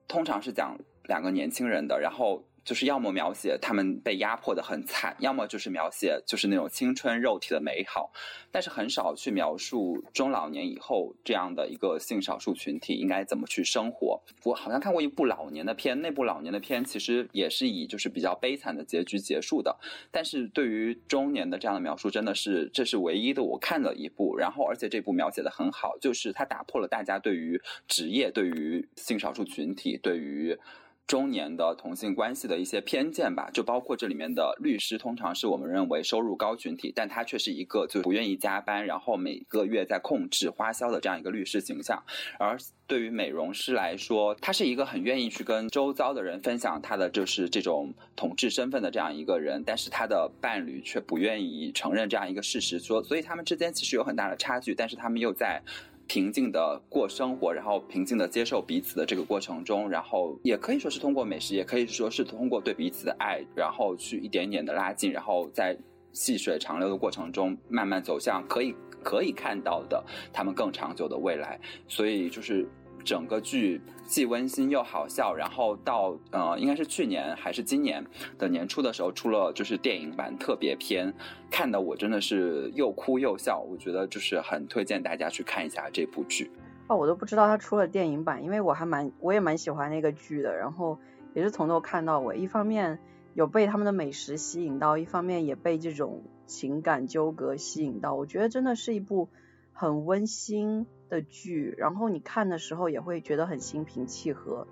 通常是讲两个年轻人的，然后。就是要么描写他们被压迫的很惨，要么就是描写就是那种青春肉体的美好，但是很少去描述中老年以后这样的一个性少数群体应该怎么去生活。我好像看过一部老年的片，那部老年的片其实也是以就是比较悲惨的结局结束的，但是对于中年的这样的描述，真的是这是唯一的我看的一部。然后而且这部描写的很好，就是它打破了大家对于职业、对于性少数群体、对于。中年的同性关系的一些偏见吧，就包括这里面的律师，通常是我们认为收入高群体，但他却是一个就不愿意加班，然后每个月在控制花销的这样一个律师形象。而对于美容师来说，他是一个很愿意去跟周遭的人分享他的就是这种统治身份的这样一个人，但是他的伴侣却不愿意承认这样一个事实，说，所以他们之间其实有很大的差距，但是他们又在。平静的过生活，然后平静的接受彼此的这个过程中，然后也可以说是通过美食，也可以说是通过对彼此的爱，然后去一点点的拉近，然后在细水长流的过程中，慢慢走向可以可以看到的他们更长久的未来。所以就是。整个剧既温馨又好笑，然后到呃，应该是去年还是今年的年初的时候出了就是电影版特别篇，看的我真的是又哭又笑，我觉得就是很推荐大家去看一下这部剧。哦，我都不知道他出了电影版，因为我还蛮我也蛮喜欢那个剧的，然后也是从头看到尾，一方面有被他们的美食吸引到，一方面也被这种情感纠葛吸引到，我觉得真的是一部很温馨。的剧，然后你看的时候也会觉得很心平气和。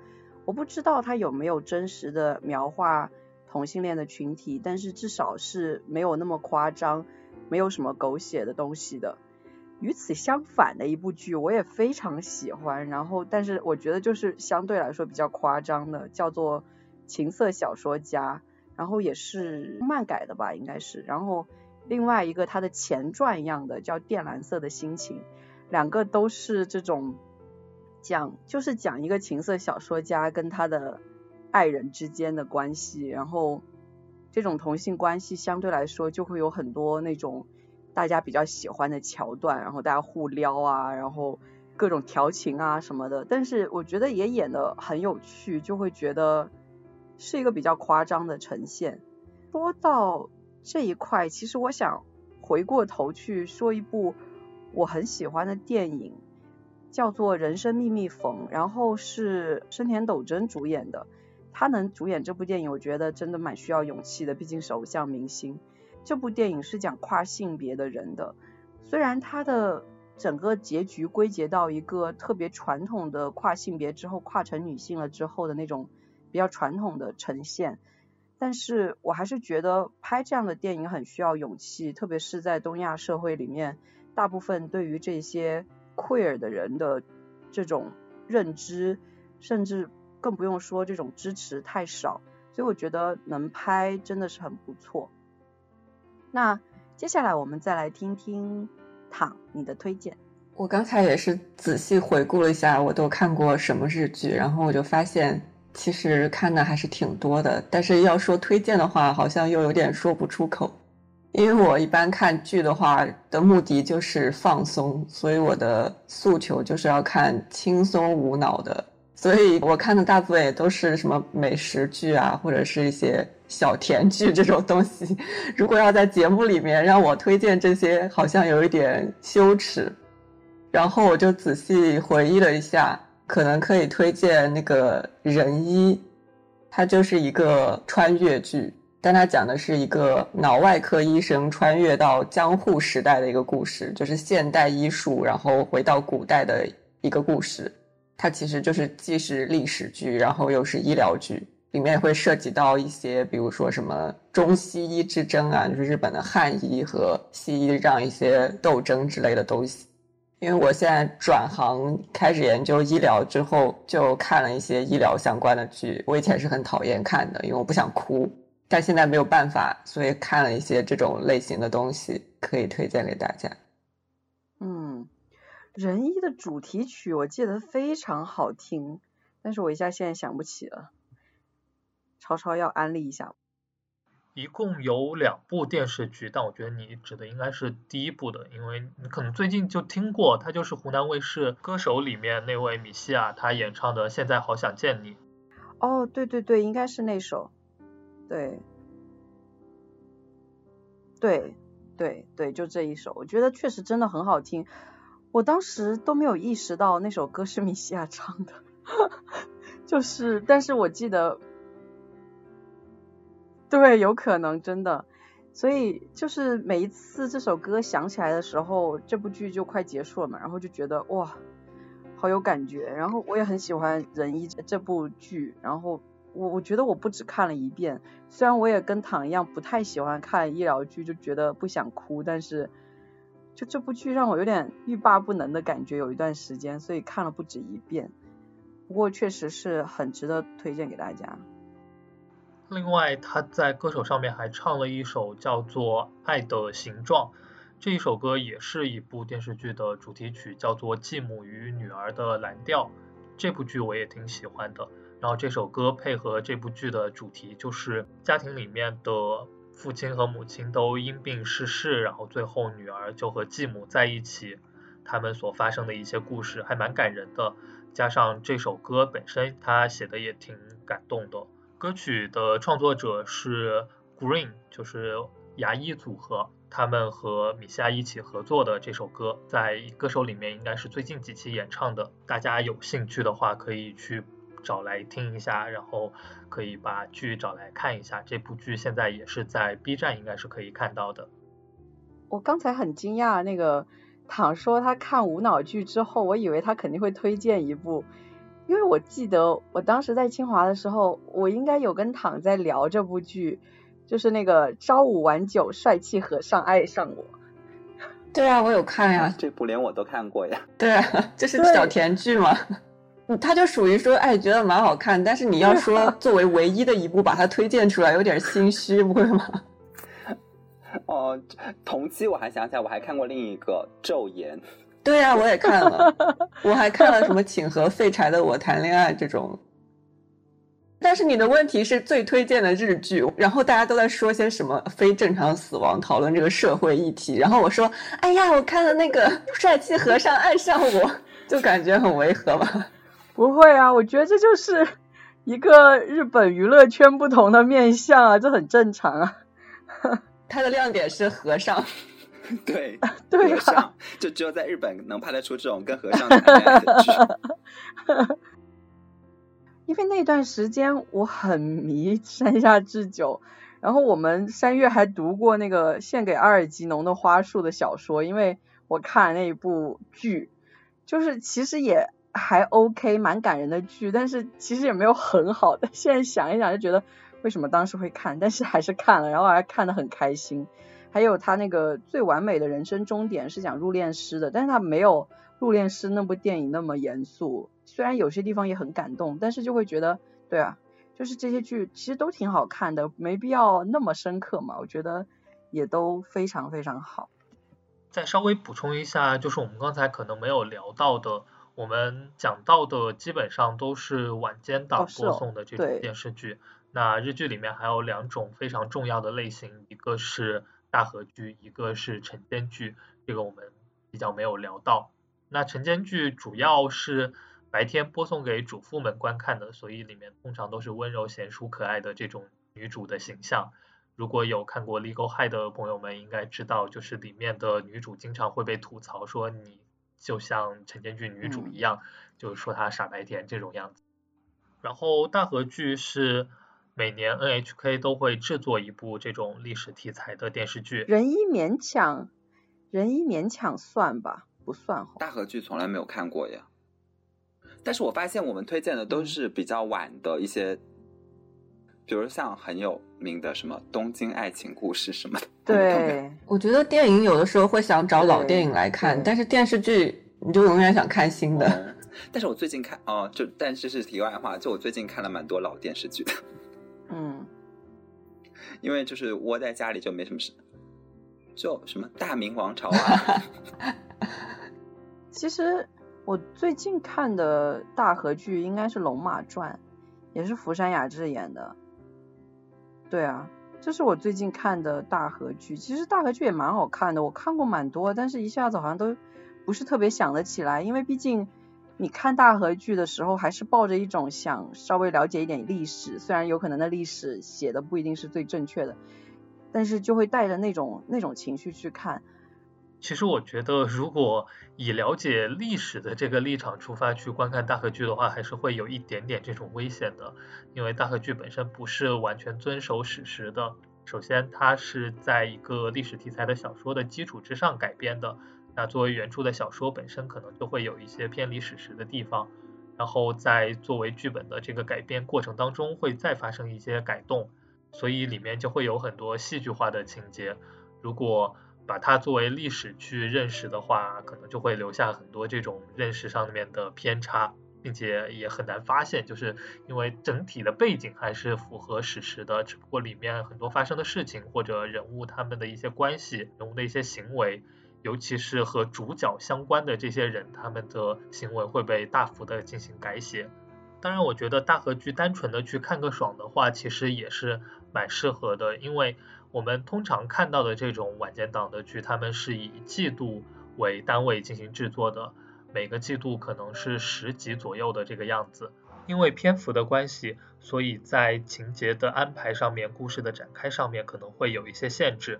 我不知道他有没有真实的描画同性恋的群体，但是至少是没有那么夸张，没有什么狗血的东西的。与此相反的一部剧，我也非常喜欢，然后但是我觉得就是相对来说比较夸张的，叫做《情色小说家》，然后也是漫改的吧，应该是。然后另外一个他的前传一样的叫《靛蓝色的心情》。两个都是这种讲，就是讲一个情色小说家跟他的爱人之间的关系，然后这种同性关系相对来说就会有很多那种大家比较喜欢的桥段，然后大家互撩啊，然后各种调情啊什么的，但是我觉得也演的很有趣，就会觉得是一个比较夸张的呈现。说到这一块，其实我想回过头去说一部。我很喜欢的电影叫做《人生秘密缝》，然后是深田斗真主演的。他能主演这部电影，我觉得真的蛮需要勇气的，毕竟是偶像明星。这部电影是讲跨性别的人的，虽然他的整个结局归结到一个特别传统的跨性别之后跨成女性了之后的那种比较传统的呈现。但是我还是觉得拍这样的电影很需要勇气，特别是在东亚社会里面，大部分对于这些 queer 的人的这种认知，甚至更不用说这种支持太少，所以我觉得能拍真的是很不错。那接下来我们再来听听躺你的推荐。我刚才也是仔细回顾了一下，我都看过什么日剧，然后我就发现。其实看的还是挺多的，但是要说推荐的话，好像又有点说不出口。因为我一般看剧的话的目的就是放松，所以我的诉求就是要看轻松无脑的。所以我看的大部分也都是什么美食剧啊，或者是一些小甜剧这种东西。如果要在节目里面让我推荐这些，好像有一点羞耻。然后我就仔细回忆了一下。可能可以推荐那个人医，它就是一个穿越剧，但它讲的是一个脑外科医生穿越到江户时代的一个故事，就是现代医术然后回到古代的一个故事。它其实就是既是历史剧，然后又是医疗剧，里面会涉及到一些，比如说什么中西医之争啊，就是日本的汉医和西医这样一些斗争之类的东西。因为我现在转行开始研究医疗之后，就看了一些医疗相关的剧。我以前是很讨厌看的，因为我不想哭，但现在没有办法，所以看了一些这种类型的东西，可以推荐给大家。嗯，仁医的主题曲我记得非常好听，但是我一下现在想不起了。超超要安利一下。一共有两部电视剧，但我觉得你指的应该是第一部的，因为你可能最近就听过，它就是湖南卫视《歌手》里面那位米西亚她演唱的《现在好想见你》。哦，对对对，应该是那首，对，对对对，就这一首，我觉得确实真的很好听，我当时都没有意识到那首歌是米西亚唱的，*laughs* 就是，但是我记得。对，有可能真的，所以就是每一次这首歌响起来的时候，这部剧就快结束了嘛，然后就觉得哇，好有感觉。然后我也很喜欢《仁一》这部剧，然后我我觉得我不止看了一遍，虽然我也跟躺一样不太喜欢看医疗剧，就觉得不想哭，但是就这部剧让我有点欲罢不能的感觉，有一段时间，所以看了不止一遍。不过确实是很值得推荐给大家。另外，他在歌手上面还唱了一首叫做《爱的形状》，这一首歌也是一部电视剧的主题曲，叫做《继母与女儿的蓝调》。这部剧我也挺喜欢的。然后这首歌配合这部剧的主题，就是家庭里面的父亲和母亲都因病逝世，然后最后女儿就和继母在一起，他们所发生的一些故事还蛮感人的。加上这首歌本身，他写的也挺感动的。歌曲的创作者是 Green，就是牙医组合，他们和米夏一起合作的这首歌，在歌手里面应该是最近几期演唱的。大家有兴趣的话，可以去找来听一下，然后可以把剧找来看一下。这部剧现在也是在 B 站应该是可以看到的。我刚才很惊讶，那个躺说他看无脑剧之后，我以为他肯定会推荐一部。因为我记得我当时在清华的时候，我应该有跟躺在聊这部剧，就是那个朝五晚九帅气和尚爱上我。对啊，我有看呀，这部连我都看过呀。对啊，这是小甜剧嘛。他就属于说，哎，觉得蛮好看，但是你要说 *laughs* 作为唯一的一部把它推荐出来，有点心虚，不会吗？*laughs* 哦，同期我还想起来，我还看过另一个《昼颜》。对呀，我也看了，*laughs* 我还看了什么《请和废柴的我谈恋爱》这种。但是你的问题是最推荐的日剧，然后大家都在说些什么非正常死亡，讨论这个社会议题，然后我说，哎呀，我看了那个帅气和尚爱上我，就感觉很违和吧？不会啊，我觉得这就是 *laughs* 一个日本娱乐圈不同的面相啊，这很正常啊。*laughs* 他的亮点是和尚。*laughs* 对，对啊，就只有在日本能拍得出这种跟和尚谈恋爱的剧。因为那段时间我很迷山下智久，然后我们三月还读过那个献给阿尔吉农的花束的小说，因为我看了那一部剧，就是其实也还 OK，蛮感人的剧，但是其实也没有很好。但现在想一想就觉得，为什么当时会看？但是还是看了，然后还看得很开心。还有他那个最完美的人生终点是讲入殓师的，但是他没有入殓师那部电影那么严肃。虽然有些地方也很感动，但是就会觉得，对啊，就是这些剧其实都挺好看的，没必要那么深刻嘛。我觉得也都非常非常好。再稍微补充一下，就是我们刚才可能没有聊到的。我们讲到的基本上都是晚间档播送的这种电视剧。那日剧里面还有两种非常重要的类型，一个是大河剧，一个是晨间剧。这个我们比较没有聊到。那晨间剧主要是白天播送给主妇们观看的，所以里面通常都是温柔贤淑可爱的这种女主的形象。如果有看过《Legal High》的朋友们应该知道，就是里面的女主经常会被吐槽说你。就像陈建剧女主一样，就是说她傻白甜这种样子。然后大河剧是每年 NHK 都会制作一部这种历史题材的电视剧。人一勉强，人一勉强算吧，不算。大河剧从来没有看过呀。但是我发现我们推荐的都是比较晚的一些，比如像很有名的什么《东京爱情故事》什么的。对，我觉得电影有的时候会想找老电影来看，但是电视剧你就永远想看新的。但是我最近看哦，就但是是题外话，就我最近看了蛮多老电视剧的。嗯，*laughs* 因为就是窝在家里就没什么事，就什么大明王朝啊。*laughs* 其实我最近看的大河剧应该是《龙马传》，也是福山雅治演的。对啊。这是我最近看的大河剧，其实大河剧也蛮好看的，我看过蛮多，但是一下子好像都不是特别想得起来，因为毕竟你看大河剧的时候，还是抱着一种想稍微了解一点历史，虽然有可能那历史写的不一定是最正确的，但是就会带着那种那种情绪去看。其实我觉得，如果以了解历史的这个立场出发去观看大河剧的话，还是会有一点点这种危险的，因为大河剧本身不是完全遵守史实的。首先，它是在一个历史题材的小说的基础之上改编的，那作为原著的小说本身可能就会有一些偏离史实的地方，然后在作为剧本的这个改编过程当中会再发生一些改动，所以里面就会有很多戏剧化的情节。如果把它作为历史去认识的话，可能就会留下很多这种认识上面的偏差，并且也很难发现，就是因为整体的背景还是符合史实的，只不过里面很多发生的事情或者人物他们的一些关系、人物的一些行为，尤其是和主角相关的这些人，他们的行为会被大幅的进行改写。当然，我觉得大合剧单纯的去看个爽的话，其实也是蛮适合的，因为。我们通常看到的这种晚间档的剧，他们是以季度为单位进行制作的，每个季度可能是十集左右的这个样子。因为篇幅的关系，所以在情节的安排上面、故事的展开上面可能会有一些限制。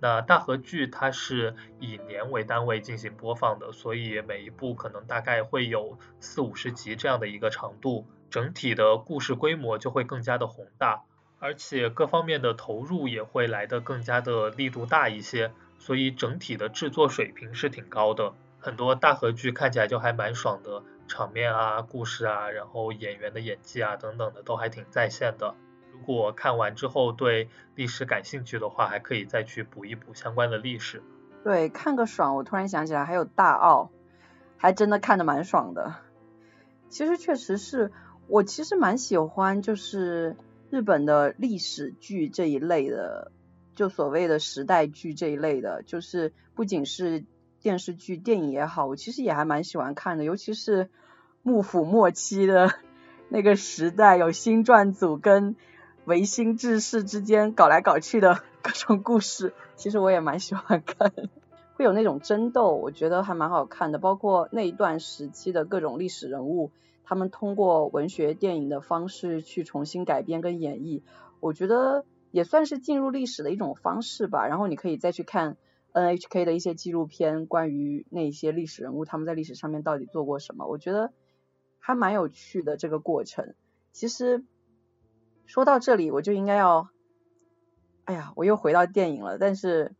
那大河剧它是以年为单位进行播放的，所以每一部可能大概会有四五十集这样的一个长度，整体的故事规模就会更加的宏大。而且各方面的投入也会来得更加的力度大一些，所以整体的制作水平是挺高的。很多大合剧看起来就还蛮爽的，场面啊、故事啊，然后演员的演技啊等等的都还挺在线的。如果看完之后对历史感兴趣的话，还可以再去补一补相关的历史。对，看个爽。我突然想起来还有大奥，还真的看得蛮爽的。其实确实是我其实蛮喜欢，就是。日本的历史剧这一类的，就所谓的时代剧这一类的，就是不仅是电视剧、电影也好，我其实也还蛮喜欢看的。尤其是幕府末期的那个时代，有新撰组跟维新志士之间搞来搞去的各种故事，其实我也蛮喜欢看，会有那种争斗，我觉得还蛮好看的。包括那一段时期的各种历史人物。他们通过文学电影的方式去重新改编跟演绎，我觉得也算是进入历史的一种方式吧。然后你可以再去看 NHK 的一些纪录片，关于那些历史人物他们在历史上面到底做过什么，我觉得还蛮有趣的这个过程。其实说到这里，我就应该要，哎呀，我又回到电影了，但是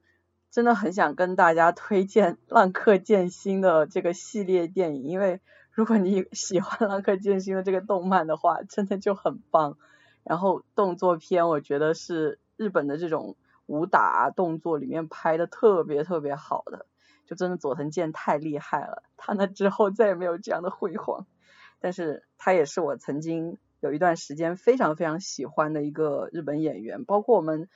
真的很想跟大家推荐《浪客剑心》的这个系列电影，因为。如果你 *laughs* 喜欢《浪客剑心》的这个动漫的话，真的就很棒。然后动作片，我觉得是日本的这种武打动作里面拍的特别特别好的，就真的佐藤健太厉害了。他那之后再也没有这样的辉煌，但是他也是我曾经有一段时间非常非常喜欢的一个日本演员。包括我们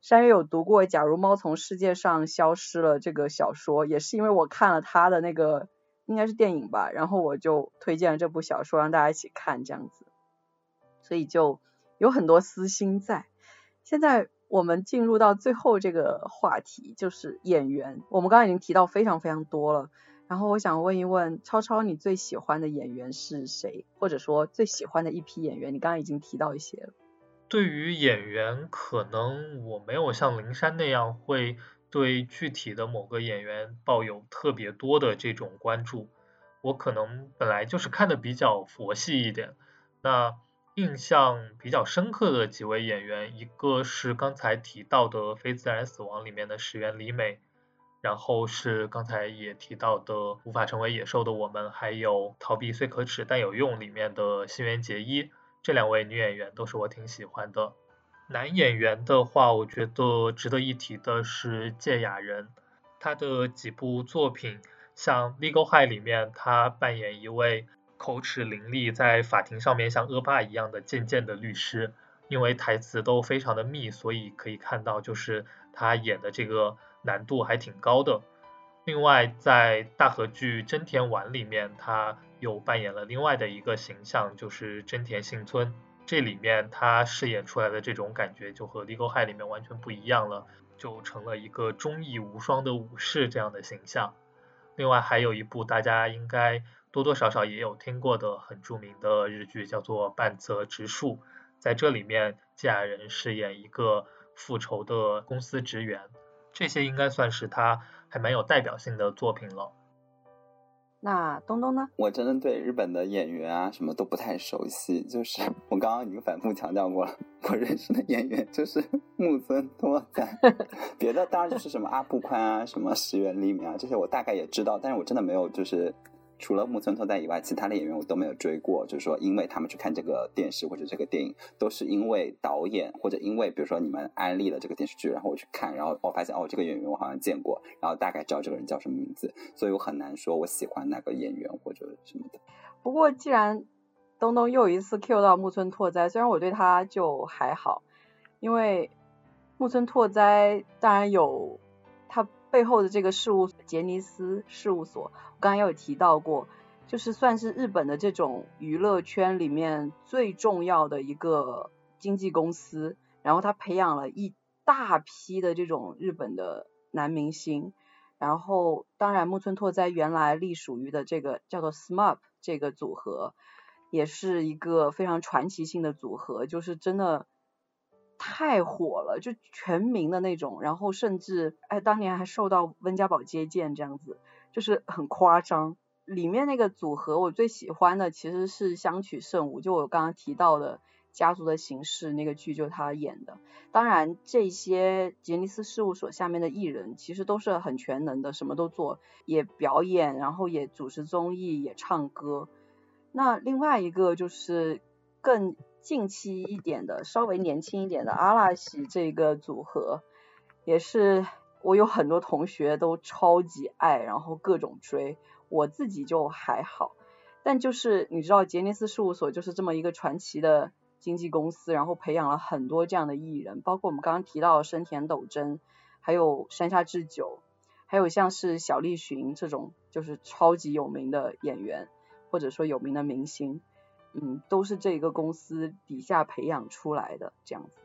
山月有读过《假如猫从世界上消失了》这个小说，也是因为我看了他的那个应该是电影吧，然后我就推荐了这部小说让大家一起看这样子，所以就。有很多私心在。现在我们进入到最后这个话题，就是演员。我们刚刚已经提到非常非常多了。然后我想问一问超超，你最喜欢的演员是谁？或者说最喜欢的一批演员？你刚刚已经提到一些了。对于演员，可能我没有像灵山那样会对具体的某个演员抱有特别多的这种关注。我可能本来就是看的比较佛系一点。那。印象比较深刻的几位演员，一个是刚才提到的《非自然死亡》里面的石原里美，然后是刚才也提到的《无法成为野兽的我们》，还有《逃避虽可耻但有用》里面的新垣结衣，这两位女演员都是我挺喜欢的。男演员的话，我觉得值得一提的是芥雅人，他的几部作品，像《Legal High》里面，他扮演一位。口齿伶俐，在法庭上面像恶霸一样的渐渐的律师，因为台词都非常的密，所以可以看到就是他演的这个难度还挺高的。另外，在大河剧《真田丸》里面，他又扮演了另外的一个形象，就是真田幸村。这里面他饰演出来的这种感觉就和《Legal High》里面完全不一样了，就成了一个忠义无双的武士这样的形象。另外还有一部大家应该。多多少少也有听过的很著名的日剧叫做《半泽直树》，在这里面芥雅人饰演一个复仇的公司职员，这些应该算是他还蛮有代表性的作品了。那东东呢？我真的对日本的演员啊什么都不太熟悉，就是我刚刚已经反复强调过了，我认识的演员就是木村拓哉，*laughs* 别的当然就是什么阿部宽啊、什么石原里美啊这些我大概也知道，但是我真的没有就是。除了木村拓哉以外，其他的演员我都没有追过。就是说，因为他们去看这个电视或者这个电影，都是因为导演或者因为比如说你们安利了这个电视剧，然后我去看，然后我发现哦，这个演员我好像见过，然后大概知道这个人叫什么名字，所以我很难说我喜欢哪个演员或者什么的。不过既然东东又一次 Q 到木村拓哉，虽然我对他就还好，因为木村拓哉当然有他。背后的这个事务杰尼斯事务所，我刚刚有提到过，就是算是日本的这种娱乐圈里面最重要的一个经纪公司。然后他培养了一大批的这种日本的男明星。然后当然木村拓哉原来隶属于的这个叫做 SMAP 这个组合，也是一个非常传奇性的组合，就是真的。太火了，就全民的那种，然后甚至哎，当年还受到温家宝接见这样子，就是很夸张。里面那个组合我最喜欢的其实是相取圣舞，就我刚刚提到的《家族的形式》那个剧，就是他演的。当然，这些杰尼斯事务所下面的艺人其实都是很全能的，什么都做，也表演，然后也主持综艺，也唱歌。那另外一个就是更。近期一点的，稍微年轻一点的阿拉西这个组合，也是我有很多同学都超级爱，然后各种追，我自己就还好。但就是你知道，杰尼斯事务所就是这么一个传奇的经纪公司，然后培养了很多这样的艺人，包括我们刚刚提到的深田斗真，还有山下智久，还有像是小栗旬这种就是超级有名的演员，或者说有名的明星。嗯，都是这个公司底下培养出来的这样子。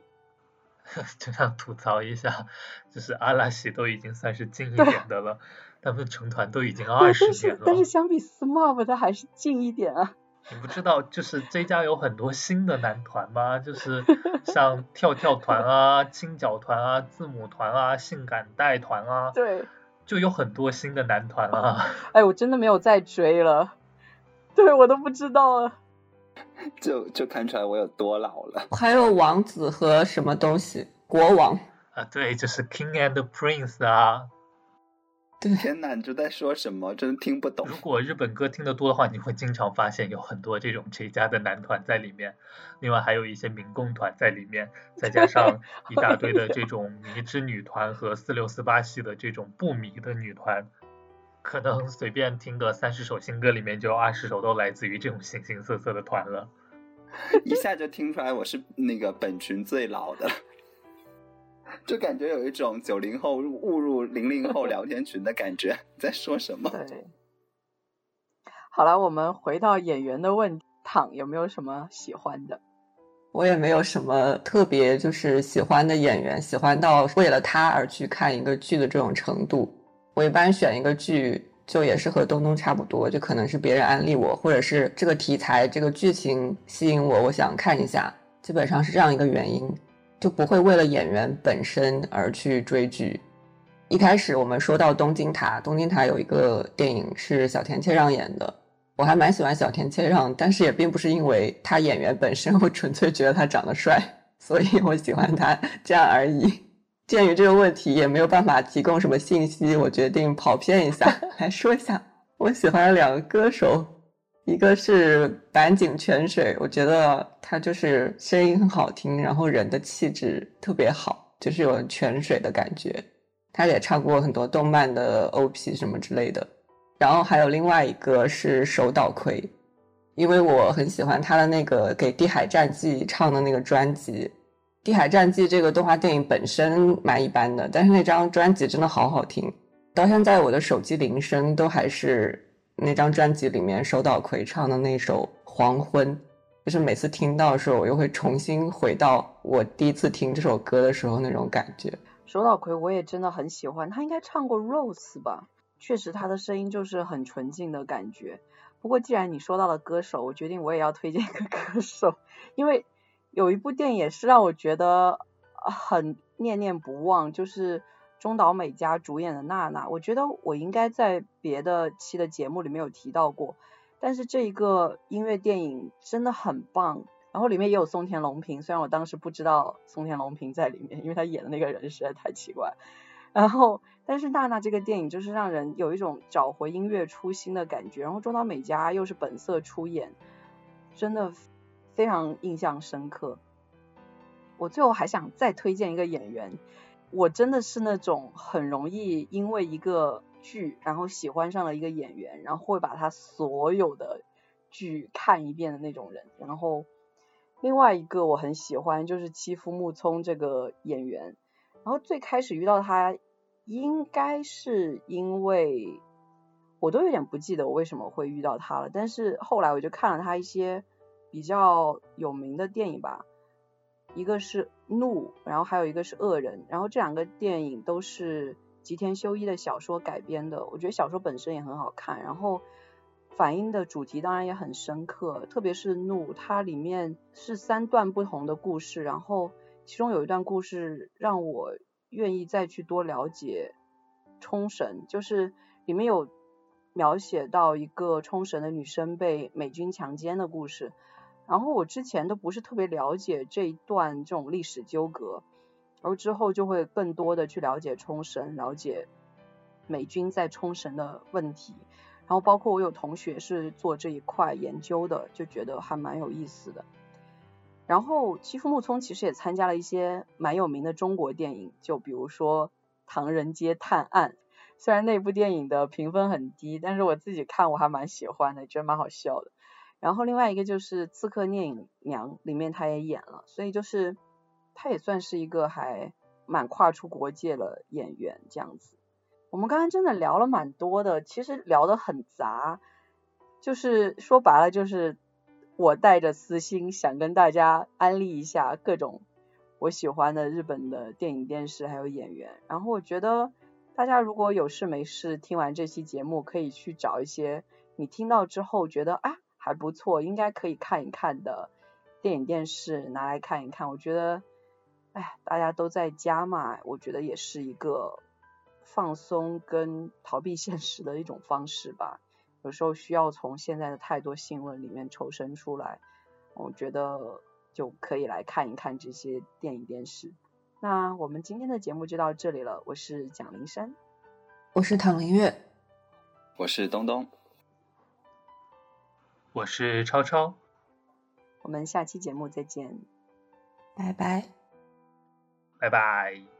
*laughs* 就想吐槽一下，就是阿拉西都已经算是近一点的了，他们成团都已经二十年了。但是相比 SMAP，它还是近一点啊。你不知道，就是这家有很多新的男团吗？就是像 *laughs* 跳跳团啊、青脚团啊、字母团啊、性感带团啊。对。就有很多新的男团啊。哎，我真的没有再追了。*laughs* 对，我都不知道了。*laughs* 就就看出来我有多老了。*laughs* 还有王子和什么东西？国王啊，对，就是 King and Prince 啊。对，天哪，你这在说什么？真的听不懂。如果日本歌听得多的话，你会经常发现有很多这种谁家的男团在里面，另外还有一些民工团在里面，再加上一大堆的这种迷之女团和四六四八系的这种不迷的女团，可能随便听个三十首新歌里面就有二十首都来自于这种形形色色的团了。*laughs* 一下就听出来我是那个本群最老的。就感觉有一种九零后误入零零后聊天群的感觉，在说什么？*laughs* 对，好了，我们回到演员的问题，躺有没有什么喜欢的？我也没有什么特别就是喜欢的演员，喜欢到为了他而去看一个剧的这种程度。我一般选一个剧，就也是和东东差不多，就可能是别人安利我，或者是这个题材、这个剧情吸引我，我想看一下，基本上是这样一个原因。就不会为了演员本身而去追剧。一开始我们说到东京塔，东京塔有一个电影是小田切让演的，我还蛮喜欢小田切让，但是也并不是因为他演员本身，我纯粹觉得他长得帅，所以我喜欢他这样而已。鉴于这个问题也没有办法提供什么信息，我决定跑偏一下 *laughs* 来说一下我喜欢的两个歌手。一个是坂井泉水，我觉得他就是声音很好听，然后人的气质特别好，就是有泉水的感觉。他也唱过很多动漫的 OP 什么之类的。然后还有另外一个是手岛葵，因为我很喜欢他的那个给《地海战记》唱的那个专辑。《地海战记》这个动画电影本身蛮一般的，但是那张专辑真的好好听，到现在我的手机铃声都还是。那张专辑里面，手岛葵唱的那首《黄昏》，就是每次听到的时候，我又会重新回到我第一次听这首歌的时候那种感觉。手岛葵我也真的很喜欢，他应该唱过《Rose》吧？确实，他的声音就是很纯净的感觉。不过，既然你说到了歌手，我决定我也要推荐一个 *laughs* 歌手，因为有一部电影也是让我觉得很念念不忘，就是。中岛美嘉主演的娜娜，我觉得我应该在别的期的节目里面有提到过，但是这一个音乐电影真的很棒，然后里面也有松田龙平，虽然我当时不知道松田龙平在里面，因为他演的那个人实在太奇怪，然后但是娜娜这个电影就是让人有一种找回音乐初心的感觉，然后中岛美嘉又是本色出演，真的非常印象深刻。我最后还想再推荐一个演员。我真的是那种很容易因为一个剧，然后喜欢上了一个演员，然后会把他所有的剧看一遍的那种人。然后另外一个我很喜欢就是妻夫木聪这个演员。然后最开始遇到他，应该是因为我都有点不记得我为什么会遇到他了。但是后来我就看了他一些比较有名的电影吧。一个是怒，然后还有一个是恶人，然后这两个电影都是吉田修一的小说改编的，我觉得小说本身也很好看，然后反映的主题当然也很深刻，特别是怒，它里面是三段不同的故事，然后其中有一段故事让我愿意再去多了解冲绳，就是里面有描写到一个冲绳的女生被美军强奸的故事。然后我之前都不是特别了解这一段这种历史纠葛，然后之后就会更多的去了解冲绳，了解美军在冲绳的问题，然后包括我有同学是做这一块研究的，就觉得还蛮有意思的。然后妻夫木聪其实也参加了一些蛮有名的中国电影，就比如说《唐人街探案》，虽然那部电影的评分很低，但是我自己看我还蛮喜欢的，觉得蛮好笑的。然后另外一个就是《刺客聂隐娘》里面他也演了，所以就是他也算是一个还蛮跨出国界的演员这样子。我们刚刚真的聊了蛮多的，其实聊得很杂，就是说白了就是我带着私心想跟大家安利一下各种我喜欢的日本的电影、电视还有演员。然后我觉得大家如果有事没事听完这期节目，可以去找一些你听到之后觉得啊。还不错，应该可以看一看的电影电视拿来看一看。我觉得，哎，大家都在家嘛，我觉得也是一个放松跟逃避现实的一种方式吧。有时候需要从现在的太多新闻里面抽身出来，我觉得就可以来看一看这些电影电视。那我们今天的节目就到这里了，我是蒋林山。我是唐林月，我是东东，我是超超。我们下期节目再见，拜拜，拜拜。